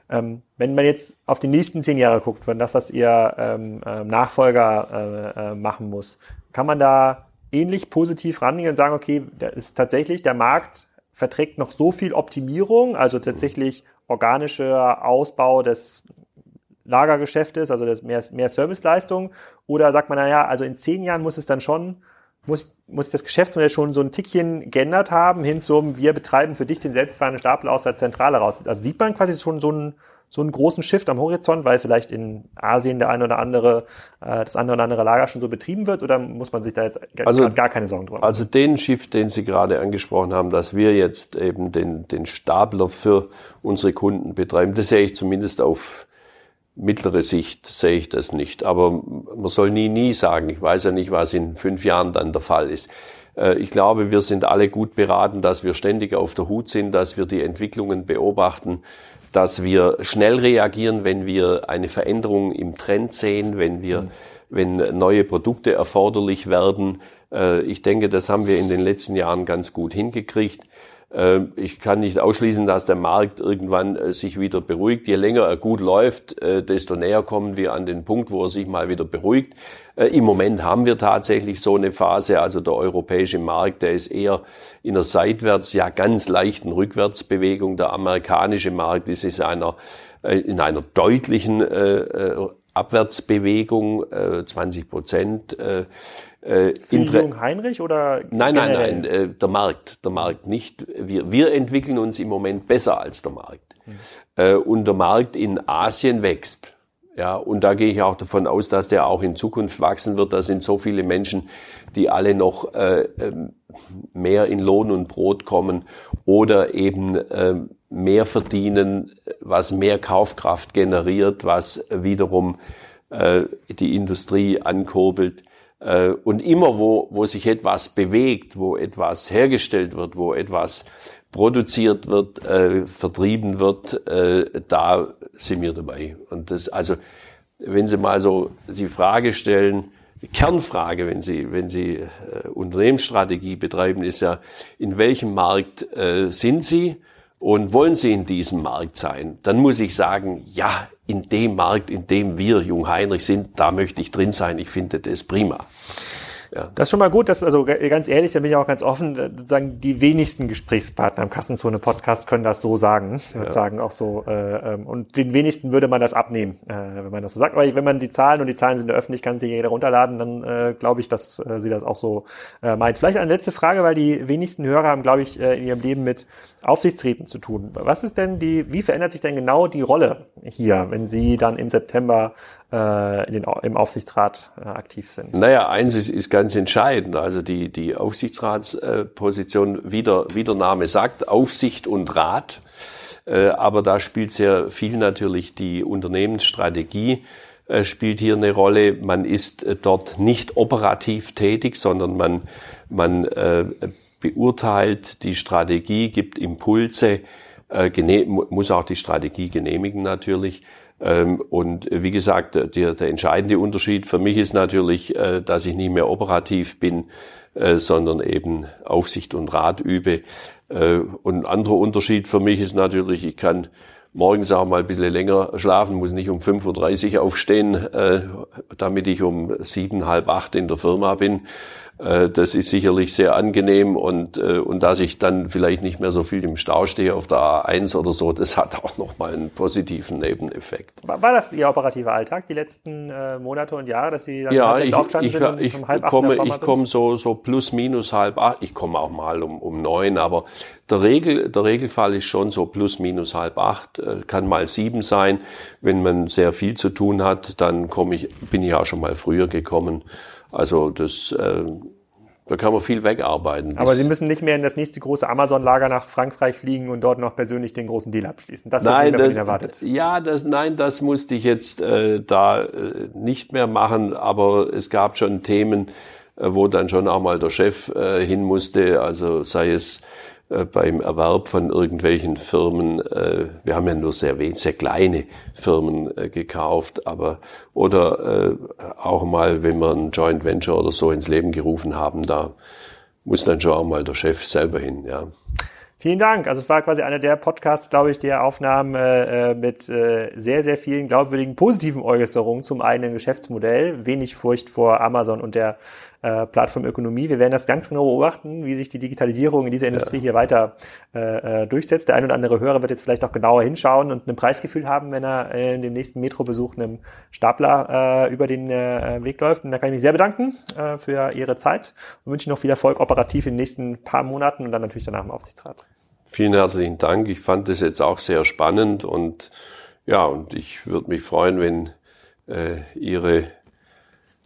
Ähm, wenn man jetzt auf die nächsten zehn Jahre guckt, wenn das, was Ihr ähm, äh, Nachfolger äh, äh, machen muss, kann man da ähnlich positiv rangehen und sagen, okay, da ist tatsächlich der Markt verträgt noch so viel Optimierung, also tatsächlich organischer Ausbau des Lagergeschäftes, also das mehr, mehr Serviceleistung, oder sagt man, naja, also in zehn Jahren muss es dann schon, muss, muss das Geschäftsmodell schon so ein Tickchen geändert haben, hin zu, wir betreiben für dich den selbstfahrenden Stapel aus der Zentrale raus. Also sieht man quasi schon so ein, so einen großen Shift am Horizont, weil vielleicht in Asien der eine oder andere, äh, das eine oder andere Lager schon so betrieben wird oder muss man sich da jetzt also, gar keine Sorgen drüber machen? Also den Shift, den Sie gerade angesprochen haben, dass wir jetzt eben den, den Stapler für unsere Kunden betreiben, das sehe ich zumindest auf mittlere Sicht sehe ich das nicht. Aber man soll nie, nie sagen. Ich weiß ja nicht, was in fünf Jahren dann der Fall ist. Äh, ich glaube, wir sind alle gut beraten, dass wir ständig auf der Hut sind, dass wir die Entwicklungen beobachten, dass wir schnell reagieren, wenn wir eine Veränderung im Trend sehen, wenn wir, mhm. wenn neue Produkte erforderlich werden. Äh, ich denke, das haben wir in den letzten Jahren ganz gut hingekriegt. Äh, ich kann nicht ausschließen, dass der Markt irgendwann äh, sich wieder beruhigt. Je länger er gut läuft, desto näher kommen wir an den Punkt, wo er sich mal wieder beruhigt. Im Moment haben wir tatsächlich so eine Phase, also der europäische Markt, der ist eher in einer seitwärts, ja ganz leichten Rückwärtsbewegung. Der amerikanische Markt ist in einer, in einer deutlichen Abwärtsbewegung, 20 Prozent. Äh, Jung Heinrich oder? Nein, generell? nein, nein, äh, der Markt, der Markt nicht. Wir, wir entwickeln uns im Moment besser als der Markt. Mhm. Äh, und der Markt in Asien wächst. Ja, und da gehe ich auch davon aus, dass der auch in Zukunft wachsen wird. Da sind so viele Menschen, die alle noch äh, ähm, mehr in Lohn und Brot kommen oder eben äh, mehr verdienen, was mehr Kaufkraft generiert, was wiederum äh, die Industrie ankurbelt. Äh, und immer wo, wo sich etwas bewegt, wo etwas hergestellt wird, wo etwas produziert wird, äh, vertrieben wird, äh, da sind wir dabei. Und das, also, wenn Sie mal so die Frage stellen, Kernfrage, wenn Sie, wenn Sie äh, Unternehmensstrategie betreiben, ist ja, in welchem Markt äh, sind Sie und wollen Sie in diesem Markt sein? Dann muss ich sagen, ja, in dem Markt, in dem wir Jung Heinrich sind, da möchte ich drin sein. Ich finde das prima. Ja. Das ist schon mal gut, dass, also ganz ehrlich, da bin ich auch ganz offen, sozusagen die wenigsten Gesprächspartner im Kassenzone Podcast können das so sagen, ja. sagen auch so, äh, ähm, und den wenigsten würde man das abnehmen, äh, wenn man das so sagt. Aber wenn man die Zahlen und die Zahlen sind öffentlich, kann sich jeder runterladen, dann äh, glaube ich, dass äh, sie das auch so äh, meint. Vielleicht eine letzte Frage, weil die wenigsten Hörer haben, glaube ich, äh, in ihrem Leben mit Aufsichtsräten zu tun. Was ist denn die, wie verändert sich denn genau die Rolle hier, wenn Sie dann im September äh, in den, im Aufsichtsrat äh, aktiv sind? Naja, eins ist, ist ganz entscheidend. Also die, die Aufsichtsratsposition, wie der, wie der Name sagt, Aufsicht und Rat. Äh, aber da spielt sehr viel natürlich die Unternehmensstrategie äh, spielt hier eine Rolle. Man ist äh, dort nicht operativ tätig, sondern man, man beurteilt die Strategie, gibt Impulse, muss auch die Strategie genehmigen natürlich. Ähm, und wie gesagt, der, der entscheidende Unterschied für mich ist natürlich, äh, dass ich nicht mehr operativ bin, äh, sondern eben Aufsicht und Rat übe. Äh, und ein anderer Unterschied für mich ist natürlich, ich kann morgens auch mal ein bisschen länger schlafen, muss nicht um 5.30 Uhr aufstehen, damit ich um sieben, halb acht in der Firma bin. Äh, das ist sicherlich sehr angenehm und, äh, und dass ich dann vielleicht nicht mehr so viel im Stau stehe auf der A1 oder so, das hat auch nochmal einen positiven Nebeneffekt. War das Ihr operativer Alltag die letzten äh, Monate und Jahre, dass Sie dann ja, ich, aufgestanden ich, sind ich, um halb komme, Ich komme so, so plus minus halb acht, ich komme auch mal um, um neun, aber der, Regel, der Regelfall ist schon so plus minus halb acht, kann mal sieben sein. Wenn man sehr viel zu tun hat, dann komme ich, bin ich auch schon mal früher gekommen. Also das, äh, da kann man viel wegarbeiten. Aber Sie müssen nicht mehr in das nächste große Amazon-Lager nach Frankreich fliegen und dort noch persönlich den großen Deal abschließen. Das nein, wird das, erwartet. Ja, das, nein, das musste ich jetzt äh, da äh, nicht mehr machen. Aber es gab schon Themen, äh, wo dann schon auch mal der Chef äh, hin musste. Also sei es beim Erwerb von irgendwelchen Firmen, äh, wir haben ja nur sehr wenig, sehr kleine Firmen äh, gekauft, aber oder äh, auch mal, wenn wir ein Joint Venture oder so ins Leben gerufen haben, da muss dann schon auch mal der Chef selber hin, ja. Vielen Dank. Also es war quasi einer der Podcasts, glaube ich, der Aufnahmen äh, mit äh, sehr, sehr vielen glaubwürdigen positiven Äußerungen zum eigenen Geschäftsmodell. Wenig Furcht vor Amazon und der äh, Plattformökonomie. Wir werden das ganz genau beobachten, wie sich die Digitalisierung in dieser Industrie ja. hier weiter äh, äh, durchsetzt. Der ein oder andere Hörer wird jetzt vielleicht auch genauer hinschauen und ein Preisgefühl haben, wenn er äh, in dem nächsten Metrobesuch einem Stapler äh, über den äh, Weg läuft. Und da kann ich mich sehr bedanken äh, für Ihre Zeit und wünsche Ihnen noch viel Erfolg operativ in den nächsten paar Monaten und dann natürlich danach im Aufsichtsrat. Vielen herzlichen Dank. Ich fand das jetzt auch sehr spannend und ja, und ich würde mich freuen, wenn äh, Ihre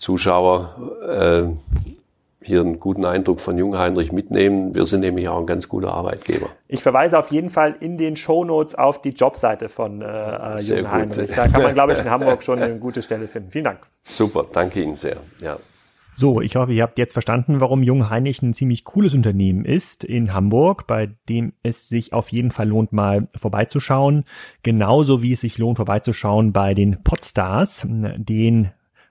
Zuschauer äh, hier einen guten Eindruck von Jungheinrich mitnehmen. Wir sind nämlich auch ein ganz guter Arbeitgeber. Ich verweise auf jeden Fall in den Show Notes auf die Jobseite von äh, Jungheinrich. Da kann man, glaube ich, in Hamburg schon eine gute Stelle finden. Vielen Dank. Super, danke Ihnen sehr. Ja. So, ich hoffe, ihr habt jetzt verstanden, warum Jungheinrich ein ziemlich cooles Unternehmen ist in Hamburg, bei dem es sich auf jeden Fall lohnt, mal vorbeizuschauen. Genauso wie es sich lohnt, vorbeizuschauen bei den Podstars, den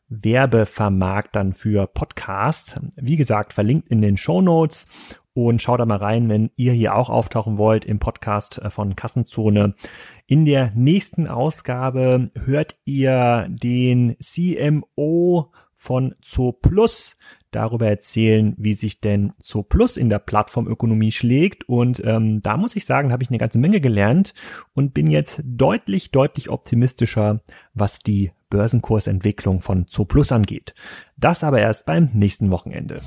Werbevermarktern für Podcasts. Wie gesagt, verlinkt in den Show Notes und schaut da mal rein, wenn ihr hier auch auftauchen wollt im Podcast von Kassenzone. In der nächsten Ausgabe hört ihr den CMO von Zooplus darüber erzählen, wie sich denn Zooplus in der Plattformökonomie schlägt. Und ähm, da muss ich sagen, habe ich eine ganze Menge gelernt und bin jetzt deutlich, deutlich optimistischer, was die Börsenkursentwicklung von Zooplus angeht. Das aber erst beim nächsten Wochenende.